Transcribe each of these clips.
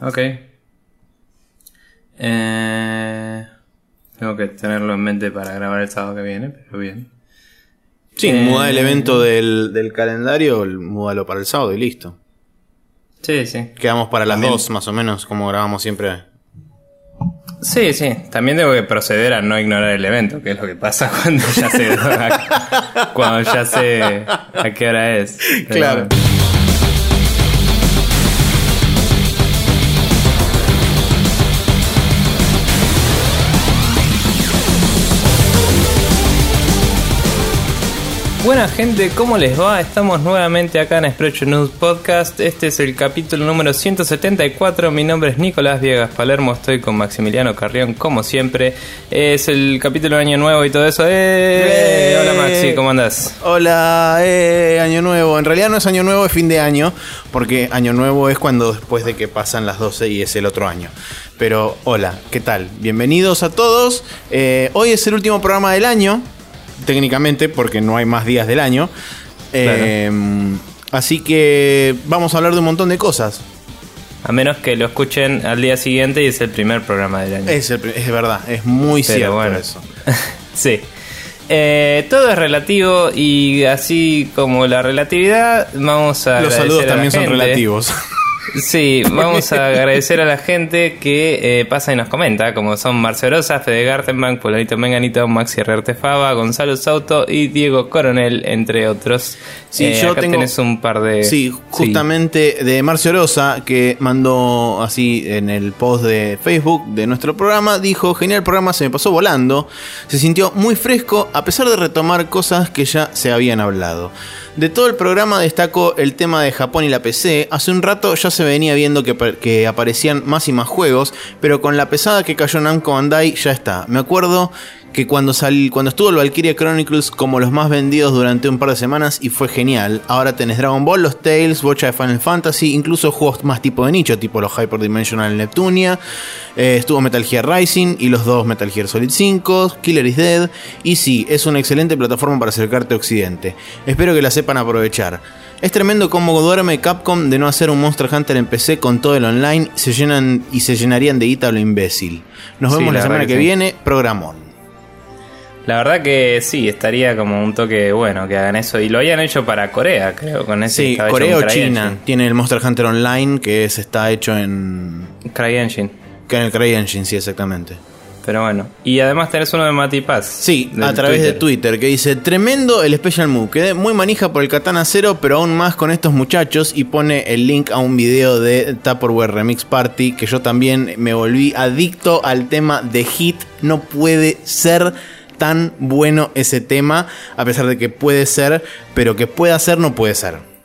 Ok. Eh, tengo que tenerlo en mente para grabar el sábado que viene, pero bien. Sí, Eh, muda el evento del, del calendario, múdalo para el sábado y listo. Sí, sí. Quedamos para las También. dos, más o menos, como grabamos siempre. Sí, sí. También tengo que proceder a no ignorar el evento, que es lo que pasa cuando ya sé, cuando ya sé a qué hora es. Claro. Buena gente, ¿cómo les va? Estamos nuevamente acá en Sprecho News Podcast. Este es el capítulo número 174. Mi nombre es Nicolás Viegas Palermo. Estoy con Maximiliano Carrión, como siempre. Es el capítulo de Año Nuevo y todo eso. ¡Eh! ¡Eh! Hola Maxi, ¿cómo andás? Hola, eh, año nuevo. En realidad no es año nuevo, es fin de año, porque año nuevo es cuando después de que pasan las 12 y es el otro año. Pero hola, ¿qué tal? Bienvenidos a todos. Eh, hoy es el último programa del año, técnicamente, porque no hay más días del año. Eh, así que vamos a hablar de un montón de cosas. A menos que lo escuchen al día siguiente y es el primer programa del año. Es, el- es verdad, es muy Pero cierto bueno. eso. sí. Eh, todo es relativo y así como la relatividad, vamos a Los saludos a también son relativos. Sí, vamos a agradecer a la gente que eh, pasa y nos comenta, como son Marcio Rosa, Fede Gartenbank, Polanito Menganito, Maxi Herrerte Fava, Gonzalo Sauto y Diego Coronel, entre otros. Sí, Eh, yo acá tengo- tenés un par de... Sí, justamente de Marcio Rosa, que mandó así en el post de Facebook de nuestro programa, dijo, genial programa, se me pasó volando, se sintió muy fresco a pesar de retomar cosas que ya se habían hablado. De todo el programa destacó el tema de Japón y la PC, hace un rato ya se venía viendo que aparecían más y más juegos, pero con la pesada que cayó Namco Bandai ya está. Me acuerdo que cuando, sal- cuando estuvo el Valkyria Chronicles como los más vendidos durante un par de semanas y fue genial. Ahora tenés Dragon Ball, los Tales, Bocha de Final Fantasy, incluso juegos más tipo de nicho, tipo los Hyperdimensional Neptunia. Eh, estuvo Metal Gear Rising y los dos Metal Gear Solid 5, Killer is Dead. Y sí, es una excelente plataforma para acercarte a Occidente. Espero que la sepan aprovechar. Es tremendo cómo duerme Capcom de no hacer un Monster Hunter en PC con todo el online se llenan y se llenarían de guita lo imbécil. Nos Sí, vemos la la semana que, viene, programón. La verdad que sí, estaría como un toque bueno que hagan eso. Y lo habían hecho para Corea, creo, con ese Sí, Corea o China. Tiene el Monster Hunter Online que es, está hecho en. CryEngine. que en el CryEngine, sí, exactamente. Pero bueno. Y además tenés uno de Mati Paz. Sí, a través de Twitter, que dice: Tremendo el Special Move. Quedé muy manija por el Katana Zero, pero aún más con estos muchachos. Y pone el link a un video de Tupperware Remix Party. Que yo también me volví adicto al tema de Hit. No puede ser tan bueno ese tema, a pesar de que puede ser, pero que pueda ser, no puede ser.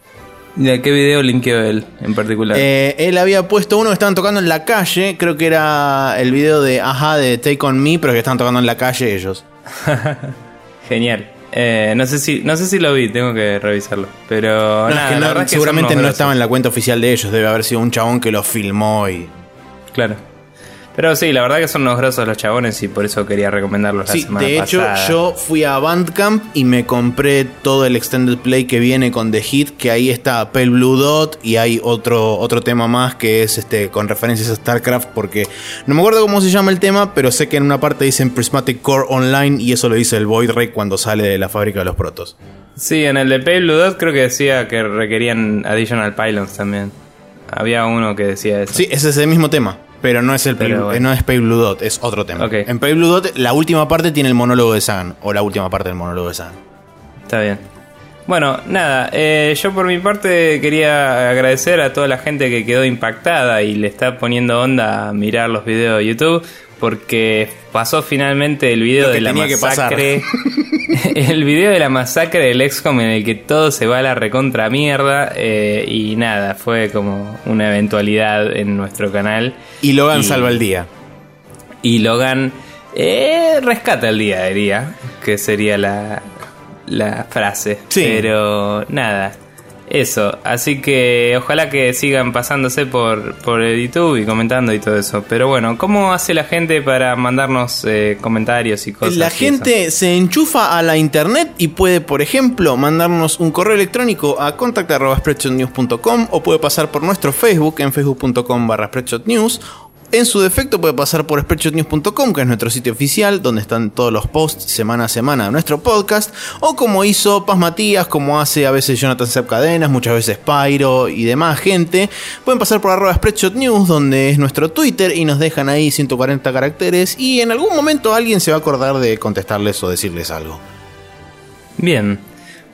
¿De qué video linkeó él en particular? Eh, él había puesto uno que estaban tocando en la calle, creo que era el video de Aja de Take On Me, pero que estaban tocando en la calle ellos. Genial. Eh, no sé si no sé si lo vi, tengo que revisarlo. Pero No, es nada, que no- seguramente no estaba en la cuenta oficial de ellos, debe haber sido un chabón que lo filmó y... Claro. Pero sí, la verdad que son unos grosos los chabones y por eso quería recomendarlos la Sí, semana de hecho pasada. yo fui a Bandcamp y me compré todo el extended play que viene con The Hit, que ahí está Pale Blue Dot y hay otro, otro tema más que es este con referencias a StarCraft porque no me acuerdo cómo se llama el tema, pero sé que en una parte dicen Prismatic Core Online y eso lo dice el Void Ray cuando sale de la fábrica de los protos. Sí, en el de Pale Blue Dot creo que decía que requerían additional pylons también. Había uno que decía eso. Sí, es ese mismo tema. Pero no es el Pero Pale- bueno. no es Pale Blue Dot, es otro tema. Ok. En Pale Blue Dot, la última parte tiene el monólogo de Sagan. O la última parte del monólogo de Sagan. Está bien. Bueno, nada, eh, yo por mi parte quería agradecer a toda la gente que quedó impactada y le está poniendo onda a mirar los videos de YouTube porque pasó finalmente el video de la masacre. el video de la masacre del XCOM en el que todo se va a la recontra mierda eh, y nada, fue como una eventualidad en nuestro canal. Y Logan Y- salva el día. Y Logan eh, rescata el día, diría, que sería la, la frase. Sí. Pero nada, Eso, así que ojalá que sigan pasándose por, por el YouTube y comentando y todo eso. Pero bueno, ¿cómo hace la gente para mandarnos eh, comentarios y cosas? La y eso? gente se enchufa a la internet y puede, por ejemplo, mandarnos un correo electrónico a contact.spreadshotnews.com o puede pasar por nuestro Facebook en facebook.com barra spreadshotnews. En su defecto puede pasar por spreadshotnews.com, que es nuestro sitio oficial, donde están todos los posts semana a semana de nuestro podcast, o como hizo Paz Matías, como hace a veces Jonathan Sepp Cadenas, muchas veces Pyro y demás gente. Pueden pasar por arroba spreadshotnews, donde es nuestro Twitter, y nos dejan ahí 140 caracteres, y en algún momento alguien se va a acordar de contestarles o decirles algo. Bien.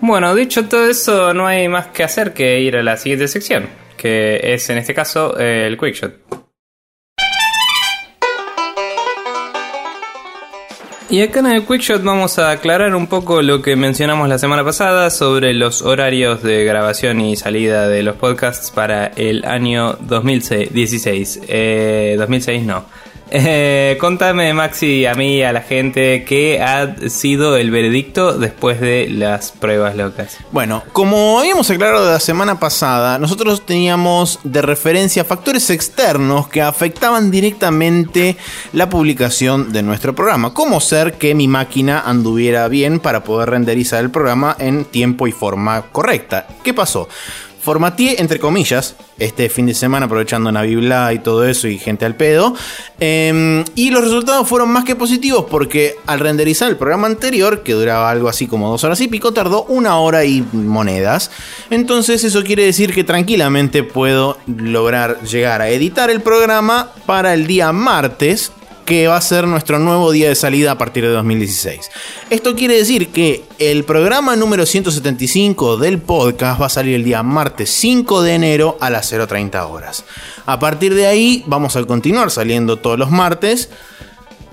Bueno, dicho todo eso, no hay más que hacer que ir a la siguiente sección, que es en este caso el Quickshot. Y acá en el Quickshot vamos a aclarar un poco lo que mencionamos la semana pasada sobre los horarios de grabación y salida de los podcasts para el año 2016. Eh, 2006 no. Eh, contame, Maxi, a mí y a la gente, qué ha sido el veredicto después de las pruebas locas. Bueno, como habíamos aclarado la semana pasada, nosotros teníamos de referencia factores externos que afectaban directamente la publicación de nuestro programa, como ser que mi máquina anduviera bien para poder renderizar el programa en tiempo y forma correcta. ¿Qué pasó? Formateé, entre comillas, este fin de semana aprovechando Navibla y todo eso y gente al pedo. eh, y los resultados fueron más que positivos porque al renderizar el programa anterior, que duraba algo así como dos horas y pico, tardó una hora y monedas. Entonces eso quiere decir que tranquilamente puedo lograr llegar a editar el programa para el día martes que va a ser nuestro nuevo día de salida a partir de 2016. Esto quiere decir que el programa número 175 del podcast va a salir el día martes 5 de enero a las 0.30 horas. A partir de ahí vamos a continuar saliendo todos los martes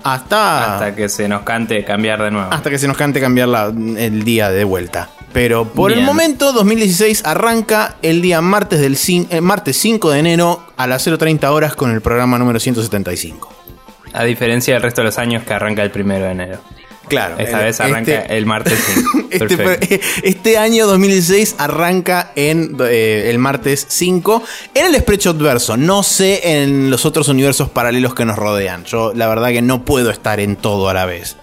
hasta, Hasta que se nos cante cambiar de nuevo. hasta que se nos cante cambiar la- el día de vuelta. Pero por el momento, 2016 arranca el día martes, del eh, martes 5 de enero a las 0.30 horas con el programa número 175. A diferencia del resto de los años que arranca el primero de enero. Claro. Esta el- vez arranca este- el martes 5. Este, este año 2016 arranca en eh, el martes 5 en el Spreadshot verso. No sé en los otros universos paralelos que nos rodean. Yo la verdad que no puedo estar en todo a la vez.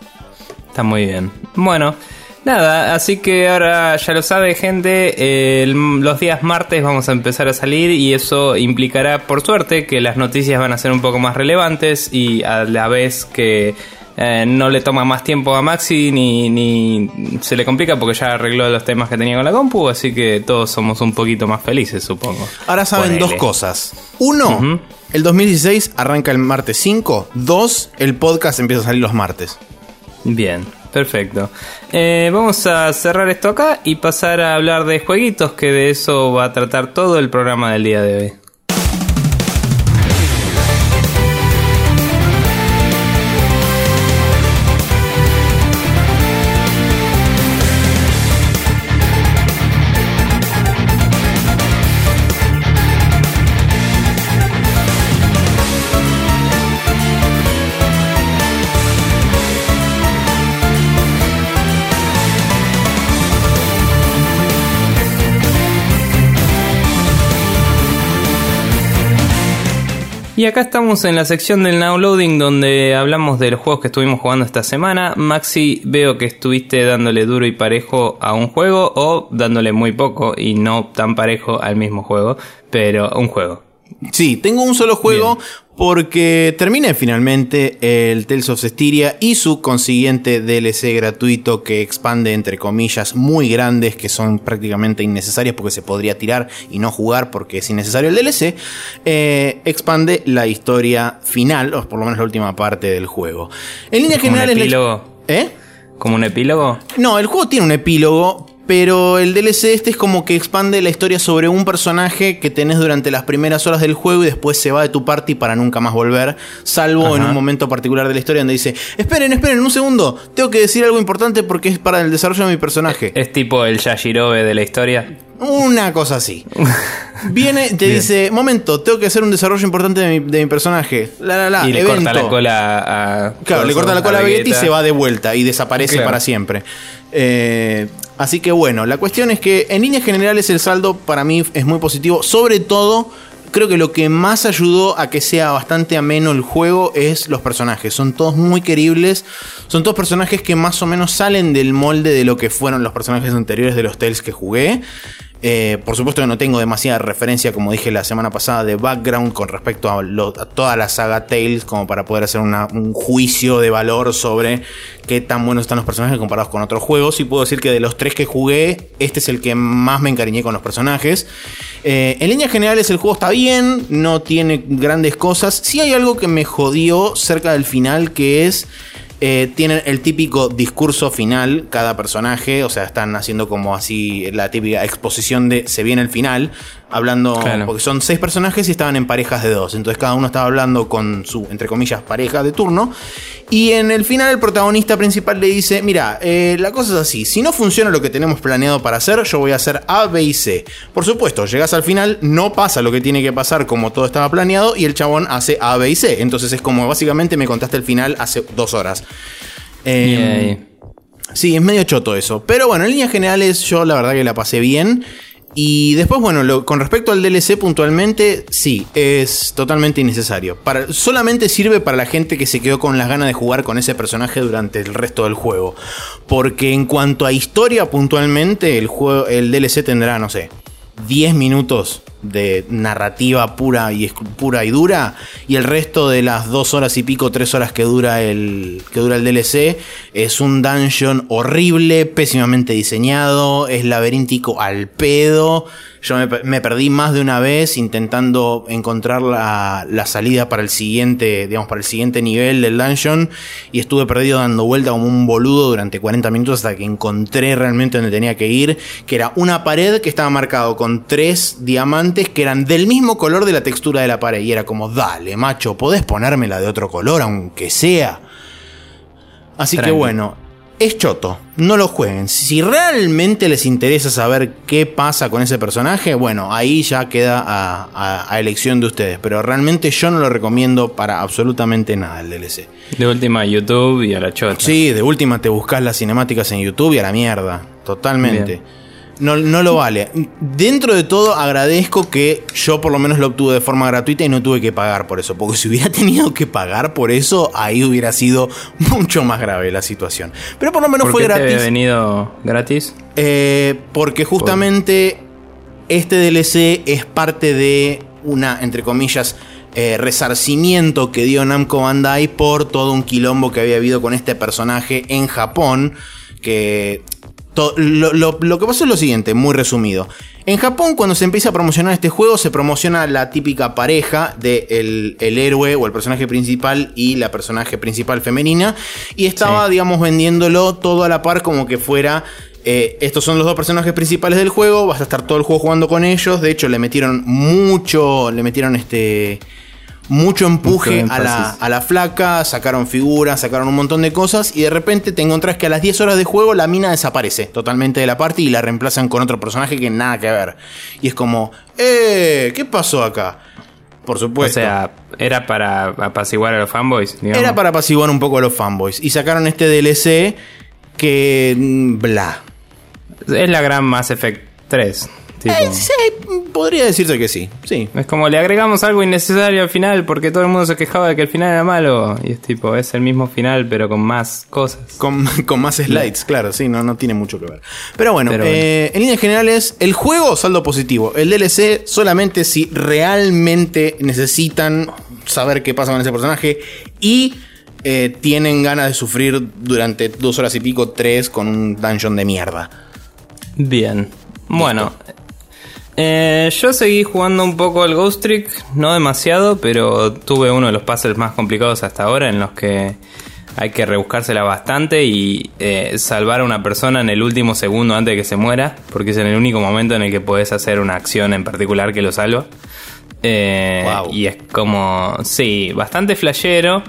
Está muy bien. Bueno, nada, así que ahora ya lo sabe gente, el- los días martes vamos a empezar a salir y eso implicará por suerte que las noticias van a ser un poco más relevantes y a la vez que eh, no le toma más tiempo a Maxi ni, ni se le complica porque ya arregló los temas que tenía con la compu, así que todos somos un poquito más felices supongo. Ahora saben Ponele. dos cosas. Uno, el 2016 arranca el martes 5. Dos, el podcast empieza a salir los martes. Bien, perfecto. Eh, vamos a cerrar esto acá y pasar a hablar de jueguitos, que de eso va a tratar todo el programa del día de hoy. Y acá estamos en la sección del downloading donde hablamos de los juegos que estuvimos jugando esta semana. Maxi, veo que estuviste dándole duro y parejo a un juego o dándole muy poco y no tan parejo al mismo juego, pero un juego. Sí, tengo un solo juego porque terminé finalmente el Tales of Cestiria y su consiguiente DLC gratuito que expande entre comillas muy grandes que son prácticamente innecesarias porque se podría tirar y no jugar porque es innecesario el DLC. eh, expande la historia final, o por lo menos la última parte del juego. En líneas ¿Como un epílogo? ¿Eh? ¿Como un epílogo? No, el juego tiene un epílogo, pero el DLC este es como que expande la historia sobre un personaje que tenés durante las primeras horas del juego y después se va de tu party para nunca más volver, salvo en un momento particular de la historia donde dice, esperen, esperen, un segundo, tengo que decir algo importante porque es para el desarrollo de mi personaje. Es tipo el Yashirobe de la historia. Una cosa así. Viene, te Bien. dice, momento, tengo que hacer un desarrollo importante de mi, de mi personaje. La, la, la, y le evento. corta la cola a. Claro, le corta la cola a Vegeta y se va de vuelta y desaparece Claro. para siempre. Eh, Así que bueno, la cuestión es que en líneas generales el saldo para mí es muy positivo, sobre todo creo que lo que más ayudó a que sea bastante ameno el juego es los personajes. Son todos muy queribles. Son todos personajes que más o menos salen del molde de lo que fueron los personajes anteriores de los Tales que jugué. Eh, por supuesto que no tengo demasiada referencia, como dije la semana pasada, de background con respecto a, toda la saga Tales, como para poder hacer un juicio de valor sobre qué tan buenos están los personajes comparados con otros juegos. Y puedo decir que de los tres que jugué, este es el que más me encariñé con los personajes. Eh, en líneas generales el juego está bien, no tiene grandes cosas. Sí hay algo que me jodió cerca del final, que es eh, tienen el típico discurso final, cada personaje, o sea, están haciendo como así la típica exposición de se viene el final, hablando, porque son seis personajes y estaban en parejas de dos, entonces cada uno estaba hablando con su, entre comillas, pareja de turno, y en el final el protagonista principal le dice, mira, eh, la cosa es así, si no funciona lo que tenemos planeado para hacer, yo voy a hacer A, B y C. Por supuesto, llegas al final, no pasa lo que tiene que pasar como todo estaba planeado, y el chabón hace A, B y C, entonces es como básicamente me contaste el final hace dos horas. Eh, sí, es medio choto eso. Pero bueno, en líneas generales yo la verdad que la pasé bien. Y después, bueno, con respecto al DLC puntualmente, sí, es totalmente innecesario. Para, solamente sirve para la gente que se quedó con las ganas de jugar con ese personaje durante el resto del juego. Porque en cuanto a historia puntualmente, el, juego, el DLC tendrá, no sé, 10 minutos de narrativa pura y pura y dura y el resto de las dos horas y pico tres horas que dura el que dura el DLC es un dungeon horrible pésimamente diseñado es laberíntico al pedo yo me, perdí más de una vez intentando encontrar la, salida para el siguiente, digamos, para el siguiente nivel del dungeon. Y estuve perdido dando vuelta como un boludo durante 40 minutos hasta que encontré realmente donde tenía que ir. Que era una pared que estaba marcado con tres diamantes que eran del mismo color de la textura de la pared. Y era como, dale, macho, podés ponérmela de otro color, aunque sea. Así que bueno, es choto, no lo jueguen. Si realmente les interesa saber qué pasa con ese personaje, bueno, ahí ya queda a, elección de ustedes. Pero realmente yo no lo recomiendo para absolutamente nada el DLC. De última YouTube y a la chota. Sí, de última te buscas las cinemáticas en YouTube y a la mierda. Totalmente no, no lo vale. Dentro de todo agradezco que yo por lo menos lo obtuve de forma gratuita y no tuve que pagar por eso. Porque si hubiera tenido que pagar por eso, ahí hubiera sido mucho más grave la situación. Pero por lo menos fue gratis. Te venido gratis? Eh, porque justamente este DLC es parte de una, entre comillas, eh, resarcimiento que dio Namco Bandai por todo un quilombo que había habido con este personaje en Japón. Que lo, que pasó es lo siguiente, muy resumido. En Japón, cuando se empieza a promocionar este juego, se promociona la típica pareja de el, héroe o el personaje principal y la personaje principal femenina. Y estaba, digamos, vendiéndolo todo a la par como que fuera eh, estos son los dos personajes principales del juego, vas a estar todo el juego jugando con ellos. De hecho, le metieron mucho, le metieron este mucho empuje a la, flaca, sacaron figuras, sacaron un montón de cosas y de repente te encontrás que a las 10 horas de juego la mina desaparece totalmente de la parte y la reemplazan con otro personaje que nada que ver. Y es como, ¡eh! ¿Qué pasó acá? Por supuesto. O sea, era para apaciguar a los fanboys. Era para apaciguar un poco a los fanboys. Y sacaron este DLC que. Mm, bla. Es la gran Mass Effect 3. Eh, sí, podría decirse que sí, sí. Es como le agregamos algo innecesario al final porque todo el mundo se quejaba de que el final era malo. Y es tipo, es el mismo final pero con más cosas. Con, más slides, claro, sí, no, no tiene mucho que ver. Pero bueno, eh, en líneas generales, el juego saldo positivo. El DLC solamente si realmente necesitan saber qué pasa con ese personaje y... Eh, tienen ganas de sufrir durante dos horas y pico, tres, con un dungeon de mierda. Bien. Bueno, eh, yo seguí jugando un poco al Ghost Trick, no demasiado, pero tuve uno de los puzzles más complicados hasta ahora en los que hay que rebuscársela bastante y eh, salvar a una persona en el último segundo antes de que se muera, porque es en el único momento en el que puedes hacer una acción en particular que lo salva. Eh, y es como, sí, bastante flashero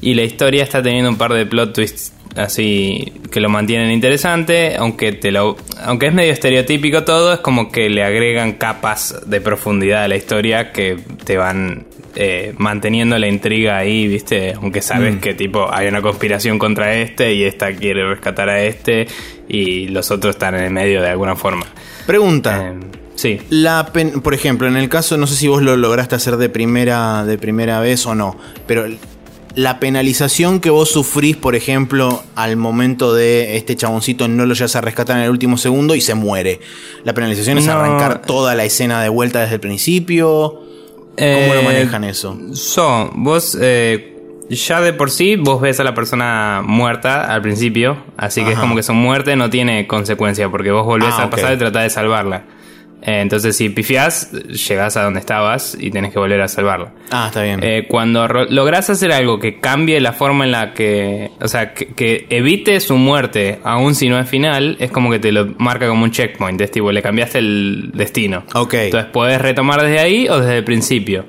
y la historia está teniendo un par de plot twists así que lo mantienen interesante, aunque te lo aunque es medio estereotípico todo, es como que le agregan capas de profundidad a la historia que te van eh, manteniendo la intriga ahí, ¿viste? Aunque sabes Mm. que tipo hay una conspiración contra este y esta quiere rescatar a este y los otros están en el medio de alguna forma. Pregunta. Eh, sí. La pen- por ejemplo, en el caso, no sé si vos lo lograste hacer de primera, de primera vez o no, pero la penalización que vos sufrís, por ejemplo, al momento de este chaboncito no lo llegas a rescatar en el último segundo y se muere. La penalización es No. arrancar toda la escena de vuelta desde el principio. ¿Cómo lo Eh, manejan eso? So, vos eh, ya de por sí vos ves a la persona muerta al principio, así que es como que su muerte no tiene consecuencia porque vos volvés Ah, a ok. pasar y tratás de salvarla. Eh, entonces si pifiás, llegás a donde estabas y tenés que volver a salvarla. Ah, está bien. Eh, cuando lográs hacer algo que cambie la forma en la que. O sea, que, que evite su muerte, aun si no es final, es como que te lo marca como un checkpoint. Es tipo, le cambiaste el destino. ok. Entonces podés retomar desde ahí o desde el principio.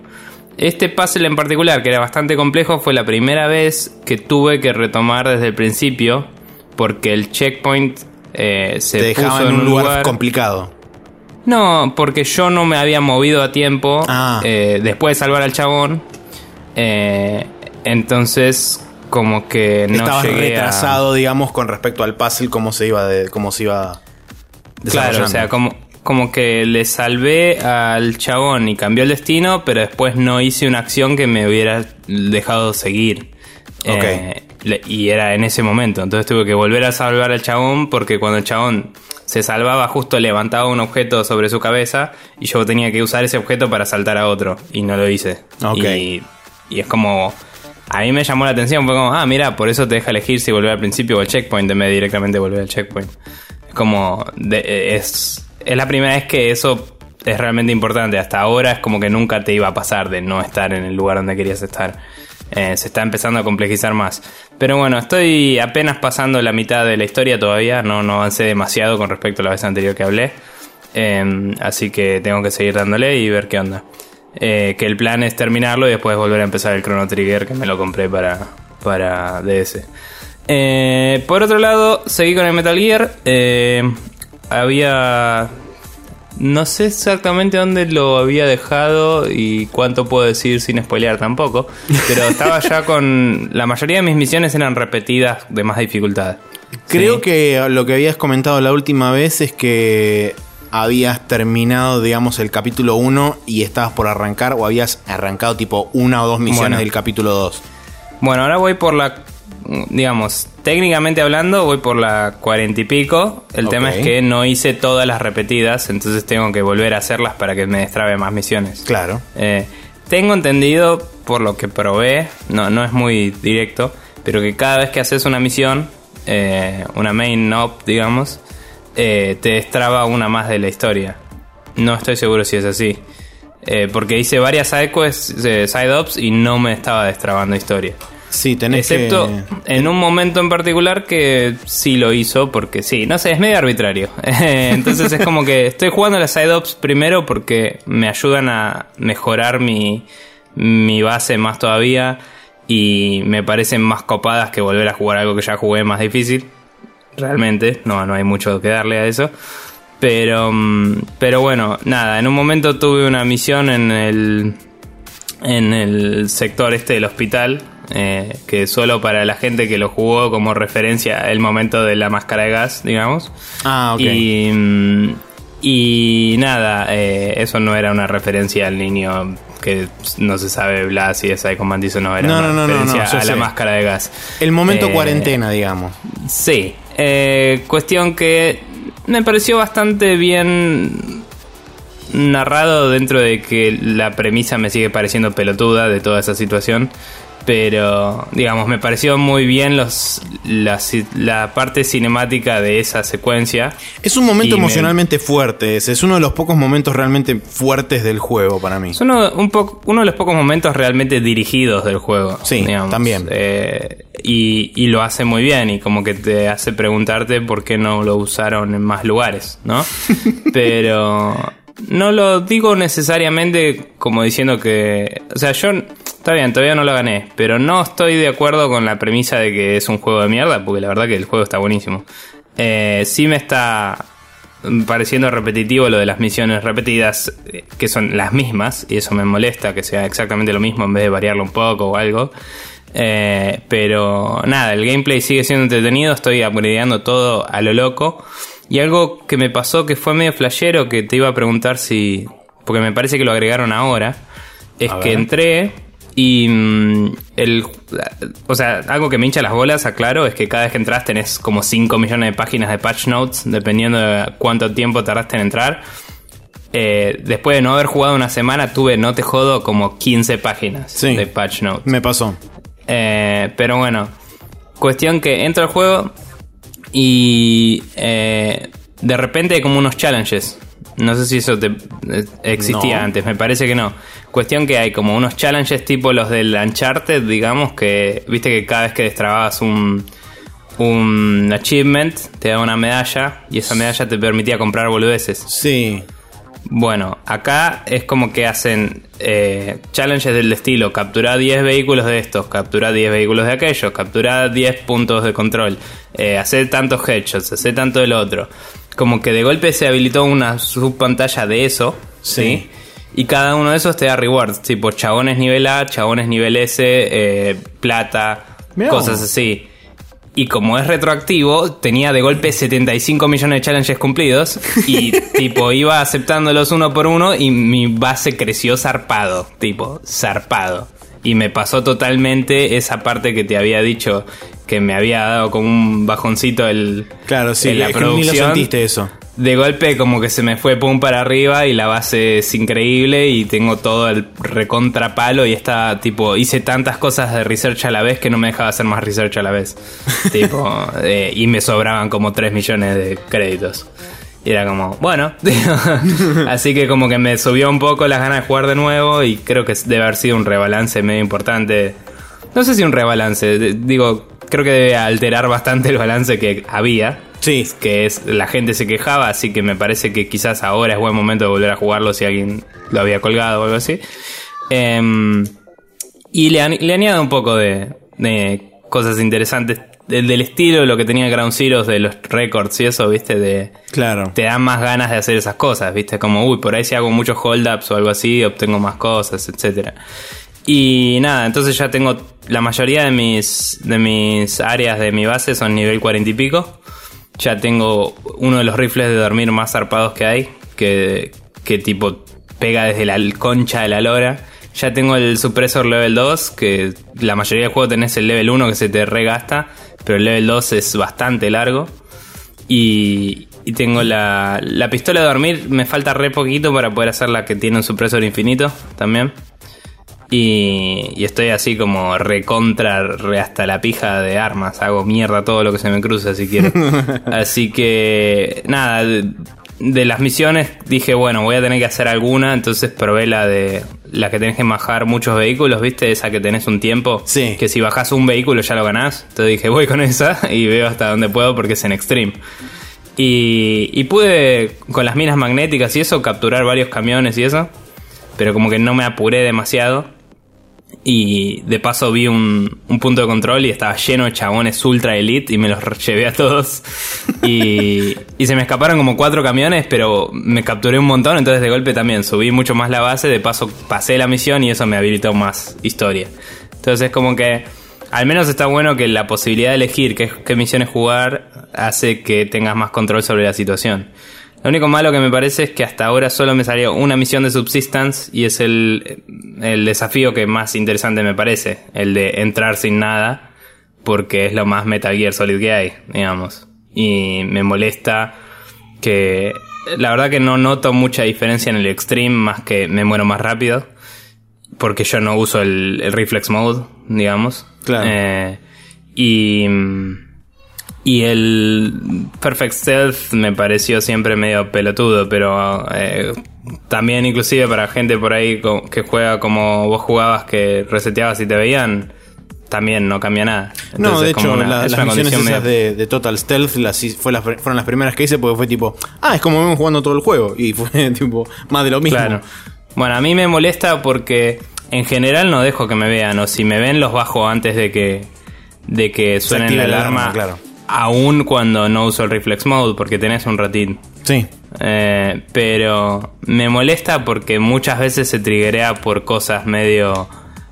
Este puzzle en particular, que era bastante complejo, fue la primera vez que tuve que retomar desde el principio. Porque el checkpoint eh, se Te puso dejaba en un lugar, complicado. No, porque yo no me había movido a tiempo Ah. eh, después de salvar al chabón. Eh, entonces, como que no Estabas llegué a- retrasado, digamos, con respecto al puzzle, cómo se iba de, cómo se iba Claro, o sea, como, como que le salvé al chabón y cambió el destino, pero después no hice una acción que me hubiera dejado seguir. Ok. Eh, le- y era en ese momento. Entonces tuve que volver a salvar al chabón porque cuando el chabón se salvaba justo levantaba un objeto sobre su cabeza y yo tenía que usar ese objeto para saltar a otro y no lo hice. Y, y es como... A mí me llamó la atención, fue como, ah, mira, por eso te deja elegir si volver al principio o al checkpoint en vez de directamente volver al checkpoint. Es como, de- es, es la primera vez que eso es realmente importante. Hasta ahora es como que nunca te iba a pasar de no estar en el lugar donde querías estar. Eh, se está empezando a complejizar más. Pero bueno, estoy apenas pasando la mitad de la historia todavía. No, no avancé demasiado con respecto a la vez anterior que hablé. Eh, así que tengo que seguir dándole y ver qué onda. Eh, que el plan es terminarlo y después volver a empezar el Chrono Trigger que me lo compré para, para DS. Eh, por otro lado, seguí con el Metal Gear. Había. No sé exactamente dónde lo había dejado y cuánto puedo decir sin spoilear tampoco. Pero estaba ya con. La mayoría de mis misiones eran repetidas de más dificultad. Creo Sí. que lo que habías comentado la última vez es que habías terminado, digamos, el capítulo 1 y estabas por arrancar o habías arrancado tipo una o dos misiones Bueno. del capítulo 2. Bueno, ahora voy por la. Digamos, técnicamente hablando, voy por la cuarenta y pico. El tema es que no hice todas las repetidas, entonces tengo que volver a hacerlas para que me destrabe más misiones. Claro. Eh, tengo entendido, por lo que probé, no, no es muy directo, pero que cada vez que haces una misión, eh, una main op, digamos, eh, te destraba una más de la historia. No estoy seguro si es así. Porque hice varias side quests, side ops y no me estaba destrabando historia. Sí, tenés Excepto que... en un momento en particular que sí lo hizo, porque sí, no sé, es medio arbitrario. Entonces es como que estoy jugando las side ops primero porque me ayudan a mejorar mi, mi base más todavía y me parecen más copadas que volver a jugar algo que ya jugué más difícil. Realmente, no, no hay mucho que darle a eso. Pero, mm, pero bueno, nada, en un momento tuve una misión en el, en el sector este del hospital, eh, que solo para la gente que lo jugó como referencia el momento de la máscara de gas, digamos. Ah, ok. Y, mm, y nada, eh, eso no era una referencia al niño que no se sabe Blas y esa de Command dice, no, era No, una no, referencia no, a la máscara de gas. El momento Eh, cuarentena, digamos. Sí, cuestión que me pareció bastante bien narrado dentro de que la premisa me sigue pareciendo pelotuda de toda esa situación. Pero, digamos, me pareció muy bien los, la, la parte cinemática de esa secuencia. Es un momento y me- emocionalmente fuerte. ese. Es uno de los pocos momentos realmente fuertes del juego para mí. Es uno, un poco, uno de los pocos momentos realmente dirigidos del juego. Sí, también. Eh, y, y lo hace muy bien y como que te hace preguntarte por qué no lo usaron en más lugares, ¿no? Pero no lo digo necesariamente como diciendo que... O sea, yo... Está bien, todavía no lo gané, pero no estoy de acuerdo con la premisa de que es un juego de mierda, porque la verdad que el juego está buenísimo. Eh, sí me está pareciendo repetitivo lo de las misiones repetidas, eh, que son las mismas, y eso me molesta que sea exactamente lo mismo en vez de variarlo un poco o algo. Eh, pero nada, el gameplay sigue siendo entretenido, estoy upgradeando todo a lo loco. Y algo que me pasó que fue medio flashero, que te iba a preguntar si... Porque me parece que lo agregaron ahora. Es que entré y mm, el... O sea, algo que me hincha las bolas, aclaro, es que cada vez que entras tenés como 5 millones de páginas de patch notes, dependiendo de cuánto tiempo tardaste en entrar. Eh, después de no haber jugado una semana, tuve, no te jodo, como 15 páginas Sí. de patch notes. Me pasó. Eh, pero bueno, cuestión que entro al juego y eh, de repente hay como unos challenges. No sé si eso te, eh, existía No. antes, me parece que no. Cuestión que hay como unos challenges tipo los del Uncharted, digamos, que viste que cada vez que destrababas un, un achievement te daba una medalla y esa medalla te permitía comprar boludeces. Sí. Bueno, acá es como que hacen eh, challenges del estilo, captura 10 vehículos de estos, captura 10 vehículos de aquellos, captura 10 puntos de control, eh, hacer tantos headshots, hacer tanto del otro. Como que de golpe se habilitó una subpantalla de eso, Sí. ¿sí? Y cada uno de esos te da rewards, tipo chabones nivel A, chabones nivel S, eh, plata, Mirá cosas así. Y como es retroactivo, tenía de golpe 75 millones de challenges cumplidos. Y tipo, iba aceptándolos uno por uno y mi base creció zarpado. Tipo, zarpado. Y me pasó totalmente esa parte que te había dicho que me había dado como un bajoncito el. Claro, sí. en la es que ni lo producción. sentiste eso. De golpe como que se me fue pum para arriba y la base es increíble y tengo todo el recontra palo y está tipo, hice tantas cosas de research a la vez que no me dejaba hacer más research a la vez. tipo, eh, y me sobraban como 3 millones de créditos. Y era como, bueno, así que como que me subió un poco las ganas de jugar de nuevo y creo que debe haber sido un rebalance medio importante. No sé si un rebalance, digo, creo que debe alterar bastante el balance que había Sí. que es la gente se quejaba, así que me parece que quizás ahora es buen momento de volver a jugarlo si alguien lo había colgado o algo así. Em, y le, le añado un poco de, de cosas interesantes del, del estilo lo que tenía Ground Zeroes de los records y eso, viste, de Claro. te dan más ganas de hacer esas cosas, viste, como uy, por ahí si hago muchos hold-ups o algo así, obtengo más cosas, etcétera. Y nada, entonces ya tengo la mayoría de mis de mis áreas de mi base son nivel 40 y pico. Ya tengo uno de los rifles de dormir más zarpados que hay, que, que tipo pega desde la concha de la lora. Ya tengo el supresor level 2, que la mayoría del juego tenés el level 1 que se te regasta, pero el level 2 es bastante largo. Y, y tengo la, la pistola de dormir, me falta re poquito para poder hacer la que tiene un supresor infinito también. Y, y estoy así como recontra, re hasta la pija de armas. Hago mierda todo lo que se me cruza si quiero. así que, nada, de, de las misiones dije, bueno, voy a tener que hacer alguna. Entonces probé la de la que tenés que bajar muchos vehículos, ¿viste? Esa que tenés un tiempo. Sí. Que si bajás un vehículo ya lo ganás. Entonces dije, voy con esa y veo hasta donde puedo porque es en extreme. Y, y pude, con las minas magnéticas y eso, capturar varios camiones y eso. Pero como que no me apuré demasiado. Y de paso vi un, un punto de control y estaba lleno de chabones ultra elite y me los llevé a todos. Y, y se me escaparon como cuatro camiones, pero me capturé un montón, entonces de golpe también subí mucho más la base, de paso pasé la misión y eso me habilitó más historia. Entonces es como que al menos está bueno que la posibilidad de elegir qué, qué misiones jugar hace que tengas más control sobre la situación. Lo único malo que me parece es que hasta ahora solo me salió una misión de Subsistence y es el, el desafío que más interesante me parece, el de entrar sin nada, porque es lo más Metal Gear Solid que hay, digamos. Y me molesta que la verdad que no noto mucha diferencia en el Extreme, más que me muero más rápido, porque yo no uso el, el Reflex Mode, digamos. Claro. Eh, y... Y el Perfect Stealth me pareció siempre medio pelotudo, pero eh, también inclusive para gente por ahí que juega como vos jugabas, que reseteabas y te veían, también no cambia nada. No, de como hecho, una- la- las misiones condición esas medio- de, de Total Stealth las, hi- fue las, fueron las primeras que hice porque fue tipo, ah, es como vemos jugando todo el juego. Y fue tipo, más de lo mismo. Claro. Bueno, a mí me molesta porque en general no dejo que me vean, o si me ven los bajo antes de que, de que suenen la alarma. alarma, claro. Aún cuando no uso el reflex mode, porque tenés un ratito. Sí. Eh, pero me molesta porque muchas veces se triguea por cosas medio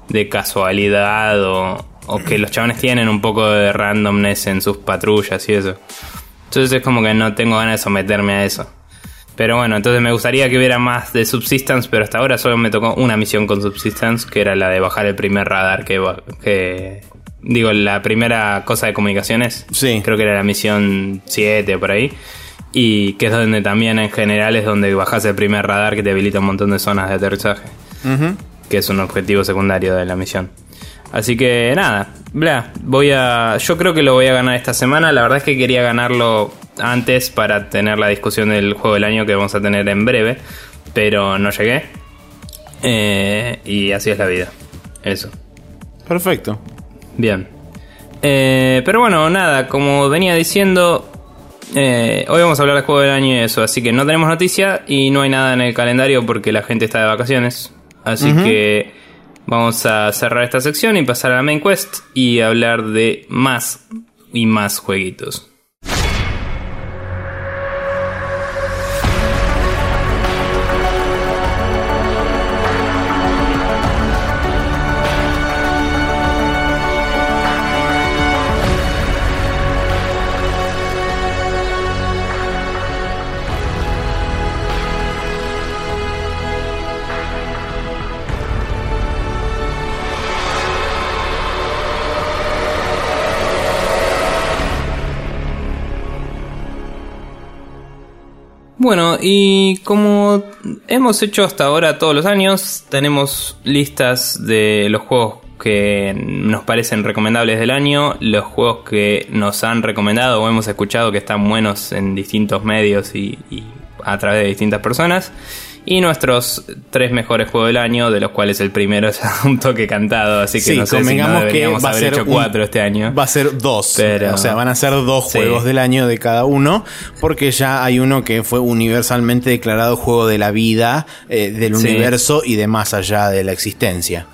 de casualidad o, o que los chavales tienen un poco de randomness en sus patrullas y eso. Entonces es como que no tengo ganas de someterme a eso. Pero bueno, entonces me gustaría que hubiera más de Subsistence, pero hasta ahora solo me tocó una misión con Subsistence, que era la de bajar el primer radar que, que digo, la primera cosa de comunicaciones. Sí. Creo que era la misión 7 o por ahí. Y que es donde también en general es donde bajas el primer radar que te habilita un montón de zonas de aterrizaje. Que es un objetivo secundario de la misión. Así que nada, bla, voy a. Yo creo que lo voy a ganar esta semana. La verdad es que quería ganarlo antes para tener la discusión del juego del año que vamos a tener en breve. Pero no llegué. Eh, y así es la vida. Eso. Perfecto. Bien. Eh, pero bueno, nada, como venía diciendo, eh, hoy vamos a hablar del juego del año y eso, así que no tenemos noticia y no hay nada en el calendario porque la gente está de vacaciones. Así que vamos a cerrar esta sección y pasar a la main quest y hablar de más y más jueguitos. Y como hemos hecho hasta ahora todos los años, tenemos listas de los juegos que nos parecen recomendables del año, los juegos que nos han recomendado o hemos escuchado que están buenos en distintos medios y a través de distintas personas. Y nuestros tres mejores juegos del año, de los cuales el primero es un toque cantado, así que Sí, no sé si no convengamos que va a haber ser hecho un- cuatro este año. Va a ser dos. Pero- O sea, van a ser dos Sí. juegos del año de cada uno. Porque ya hay uno que fue universalmente declarado juego de la vida, eh, del Sí. universo y de más allá de la existencia.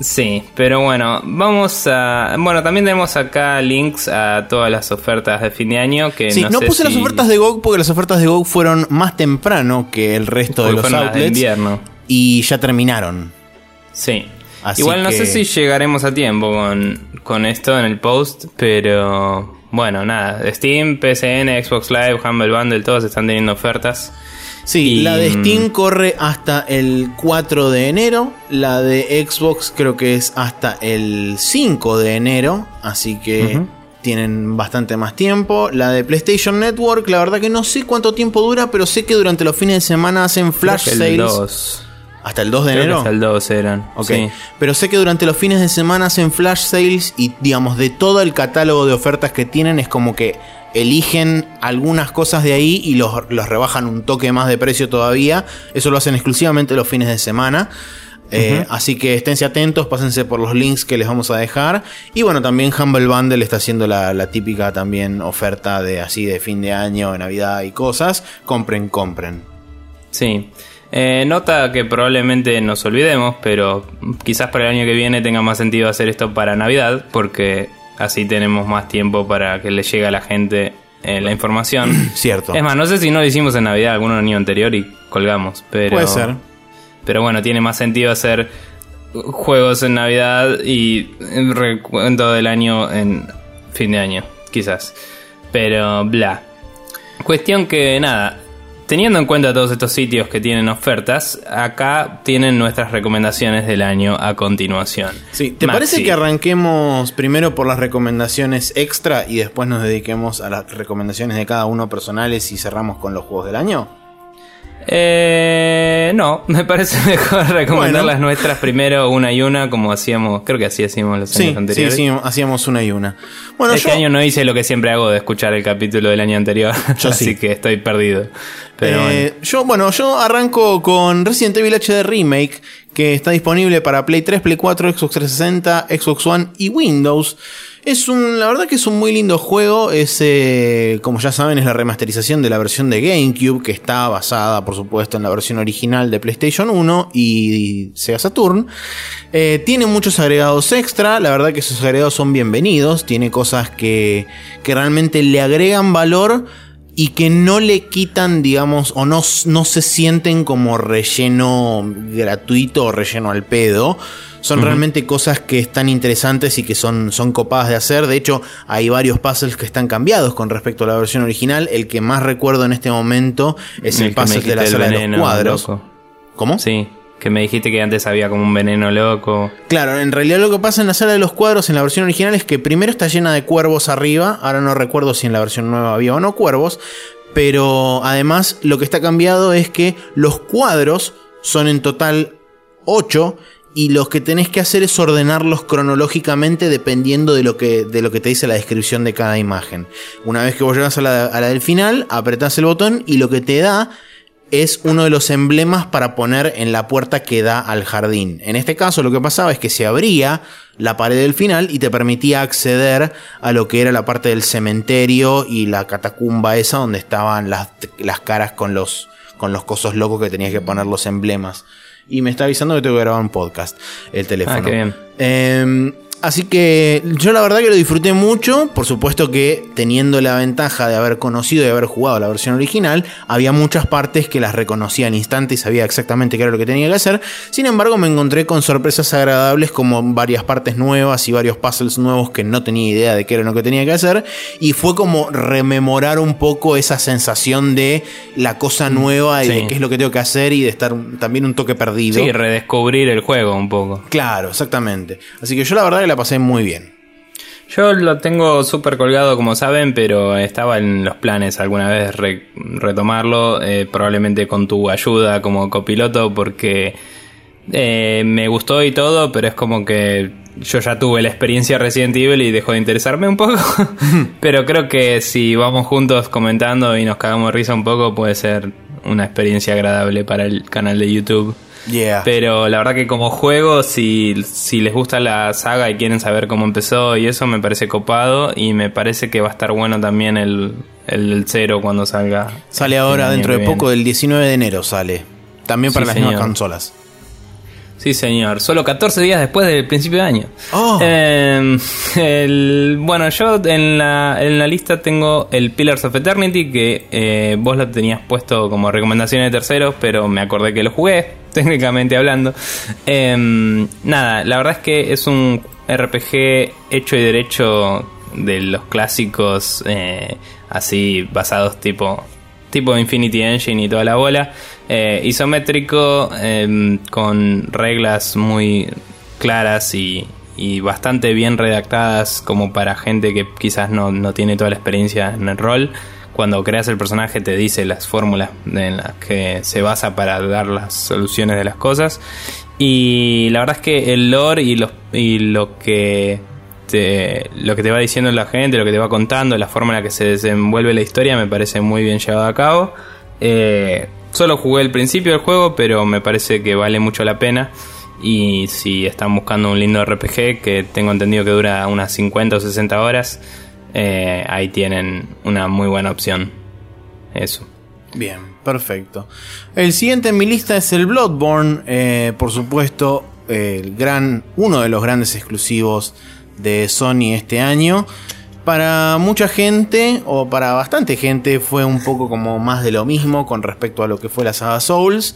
Sí, pero bueno, vamos a... Bueno, también tenemos acá links a todas las ofertas de fin de año que Sí, no, no, sé puse las ofertas de GOG porque las ofertas de GOG fueron más temprano que el resto de los fueron las de outlets. invierno. Y ya terminaron. Sí. Así Igual no que- sé si llegaremos a tiempo con, con esto en el post, pero bueno, nada. Steam, PSN, Xbox Live, Humble Bundle, todos están teniendo ofertas. Sí, Y- la de Steam corre hasta el 4 de enero, la de Xbox creo que es hasta el 5 de enero, así que tienen bastante más tiempo. La de PlayStation Network, la verdad que no sé cuánto tiempo dura, pero sé que durante los fines de semana hacen flash sales. 2. Hasta el 2 de Creo que enero. hasta el 2 eran. Ok. Sí. Pero sé que durante los fines de semana hacen flash sales y digamos de todo el catálogo de ofertas que tienen es como que eligen algunas cosas de ahí y los, los rebajan un toque más de precio todavía. Eso lo hacen exclusivamente los fines de semana. Eh, Así que esténse atentos, pásense por los links que les vamos a dejar. Y bueno, también Humble Bundle está haciendo la, la típica también oferta de así de fin de año, de Navidad y cosas. Compren, compren. Sí. Eh, nota que probablemente nos olvidemos, pero quizás para el año que viene tenga más sentido hacer esto para Navidad, porque así tenemos más tiempo para que le llegue a la gente eh, la información. Cierto. Es más, no sé si no lo hicimos en Navidad, algún año anterior y colgamos, pero... Puede ser. Pero bueno, tiene más sentido hacer juegos en Navidad y recuento del año en fin de año, quizás. Pero bla. Cuestión que nada, teniendo en cuenta todos estos sitios que tienen ofertas, acá tienen nuestras recomendaciones del año a continuación. Sí, ¿te Maxi. parece que arranquemos primero por las recomendaciones extra y después nos dediquemos a las recomendaciones de cada uno personales y cerramos con los juegos del año? Eh, no, me parece mejor recomendar Bueno. las nuestras primero una y una, como hacíamos, creo que así hacíamos los Sí, años sí, anteriores. sí, hacíamos una y una. Bueno, este yo, año no hice lo que siempre hago de escuchar el capítulo del año anterior, Yo así sí. que estoy perdido. Pero eh, yo, bueno, yo arranco con Resident Evil HD Remake, que está disponible para Play 3, Play 4, Xbox 360, Xbox One y Windows. Es un, la verdad que es un muy lindo juego. Es, eh, como ya saben, es la remasterización de la versión de GameCube, que está basada, por supuesto, en la versión original de PlayStation 1 y Sega Saturn. Eh, tiene muchos agregados extra. La verdad que esos agregados son bienvenidos. Tiene cosas que, que realmente le agregan valor y que no le quitan, digamos, o no, no se sienten como relleno gratuito o relleno al pedo. Son realmente cosas que están interesantes y que son, son copadas de hacer. De hecho, hay varios puzzles que están cambiados con respecto a la versión original. El que más recuerdo en este momento es el, puzzle de la sala de los cuadros. ¿Cómo? Sí. Que me dijiste que antes había como un veneno loco. Claro, en realidad lo que pasa en la sala de los cuadros en la versión original es que primero está llena de cuervos arriba. Ahora no recuerdo si en la versión nueva había o no cuervos. Pero además lo que está cambiado es que los cuadros son en total 8 y lo que tenés que hacer es ordenarlos cronológicamente dependiendo de lo que, de lo que te dice la descripción de cada imagen. Una vez que vos llegas a la, a la del final, apretás el botón y lo que te da es uno de los emblemas para poner en la puerta que da al jardín. En este caso lo que pasaba es que se abría la pared del final y te permitía acceder a lo que era la parte del cementerio y la catacumba esa donde estaban las, las caras con los, con los cosos locos que tenías que poner los emblemas y me está avisando que tengo que grabar un podcast, el teléfono. Ah, qué bien. Eh, Así que yo la verdad que lo disfruté mucho, por supuesto que teniendo la ventaja de haber conocido y haber jugado la versión original, había muchas partes que las reconocía al instante y sabía exactamente qué era lo que tenía que hacer. Sin embargo, me encontré con sorpresas agradables como varias partes nuevas y varios puzzles nuevos que no tenía idea de qué era lo que tenía que hacer. Y fue como rememorar un poco esa sensación de la cosa nueva y de qué es lo que tengo que hacer y de estar también un toque perdido. Sí, redescubrir el juego un poco. Claro, exactamente. Así que yo la verdad la pasé muy bien. Yo lo tengo súper colgado, como saben, pero estaba en los planes alguna vez retomarlo, eh, probablemente con tu ayuda como copiloto, porque eh, me gustó y todo, pero es como que yo ya tuve la experiencia Resident Evil y dejó de interesarme un poco. pero creo que si vamos juntos comentando y nos cagamos risa un poco, puede ser una experiencia agradable para el canal de YouTube. Pero la verdad que como juego, si, si les gusta la saga y quieren saber cómo empezó y eso, me parece copado y me parece que va a estar bueno también el, el, cero cuando salga. Sale ahora dentro de poco, del 19 de enero sale. También para las nuevas consolas. Sí, señor. Solo 14 días después del principio de año. Oh. Em, bueno, yo en la, en la lista tengo el Pillars of Eternity, que eh, vos lo tenías puesto como recomendación de terceros, pero me acordé que lo jugué, técnicamente hablando. Em, nada, la verdad es que es un RPG hecho y derecho de los clásicos, eh, así basados tipo tipo Infinity Engine y toda la bola. Eh, isométrico, em, con reglas muy claras y, bastante bien redactadas como para gente que quizás no, tiene toda la experiencia en el rol. Cuando creas el personaje te dice las fórmulas en las que se basa para dar las soluciones de las cosas. Y la verdad es que el lore y, y lo que lo que te va diciendo la gente, lo que te va contando, la forma en la que se desenvuelve la historia me parece muy bien llevado a cabo. Eh, solo jugué el principio del juego, pero me parece que vale mucho la pena. Y si están buscando un lindo RPG, que tengo entendido que dura unas 50 o 60 horas, eh, ahí tienen una muy buena opción. Eso. Bien, perfecto. El siguiente en mi lista es el Bloodborne, eh, por supuesto, el gran, uno de los grandes exclusivos de Sony este año. Para mucha gente, o para bastante gente, fue un poco como más de lo mismo con respecto a lo que fue la saga Souls.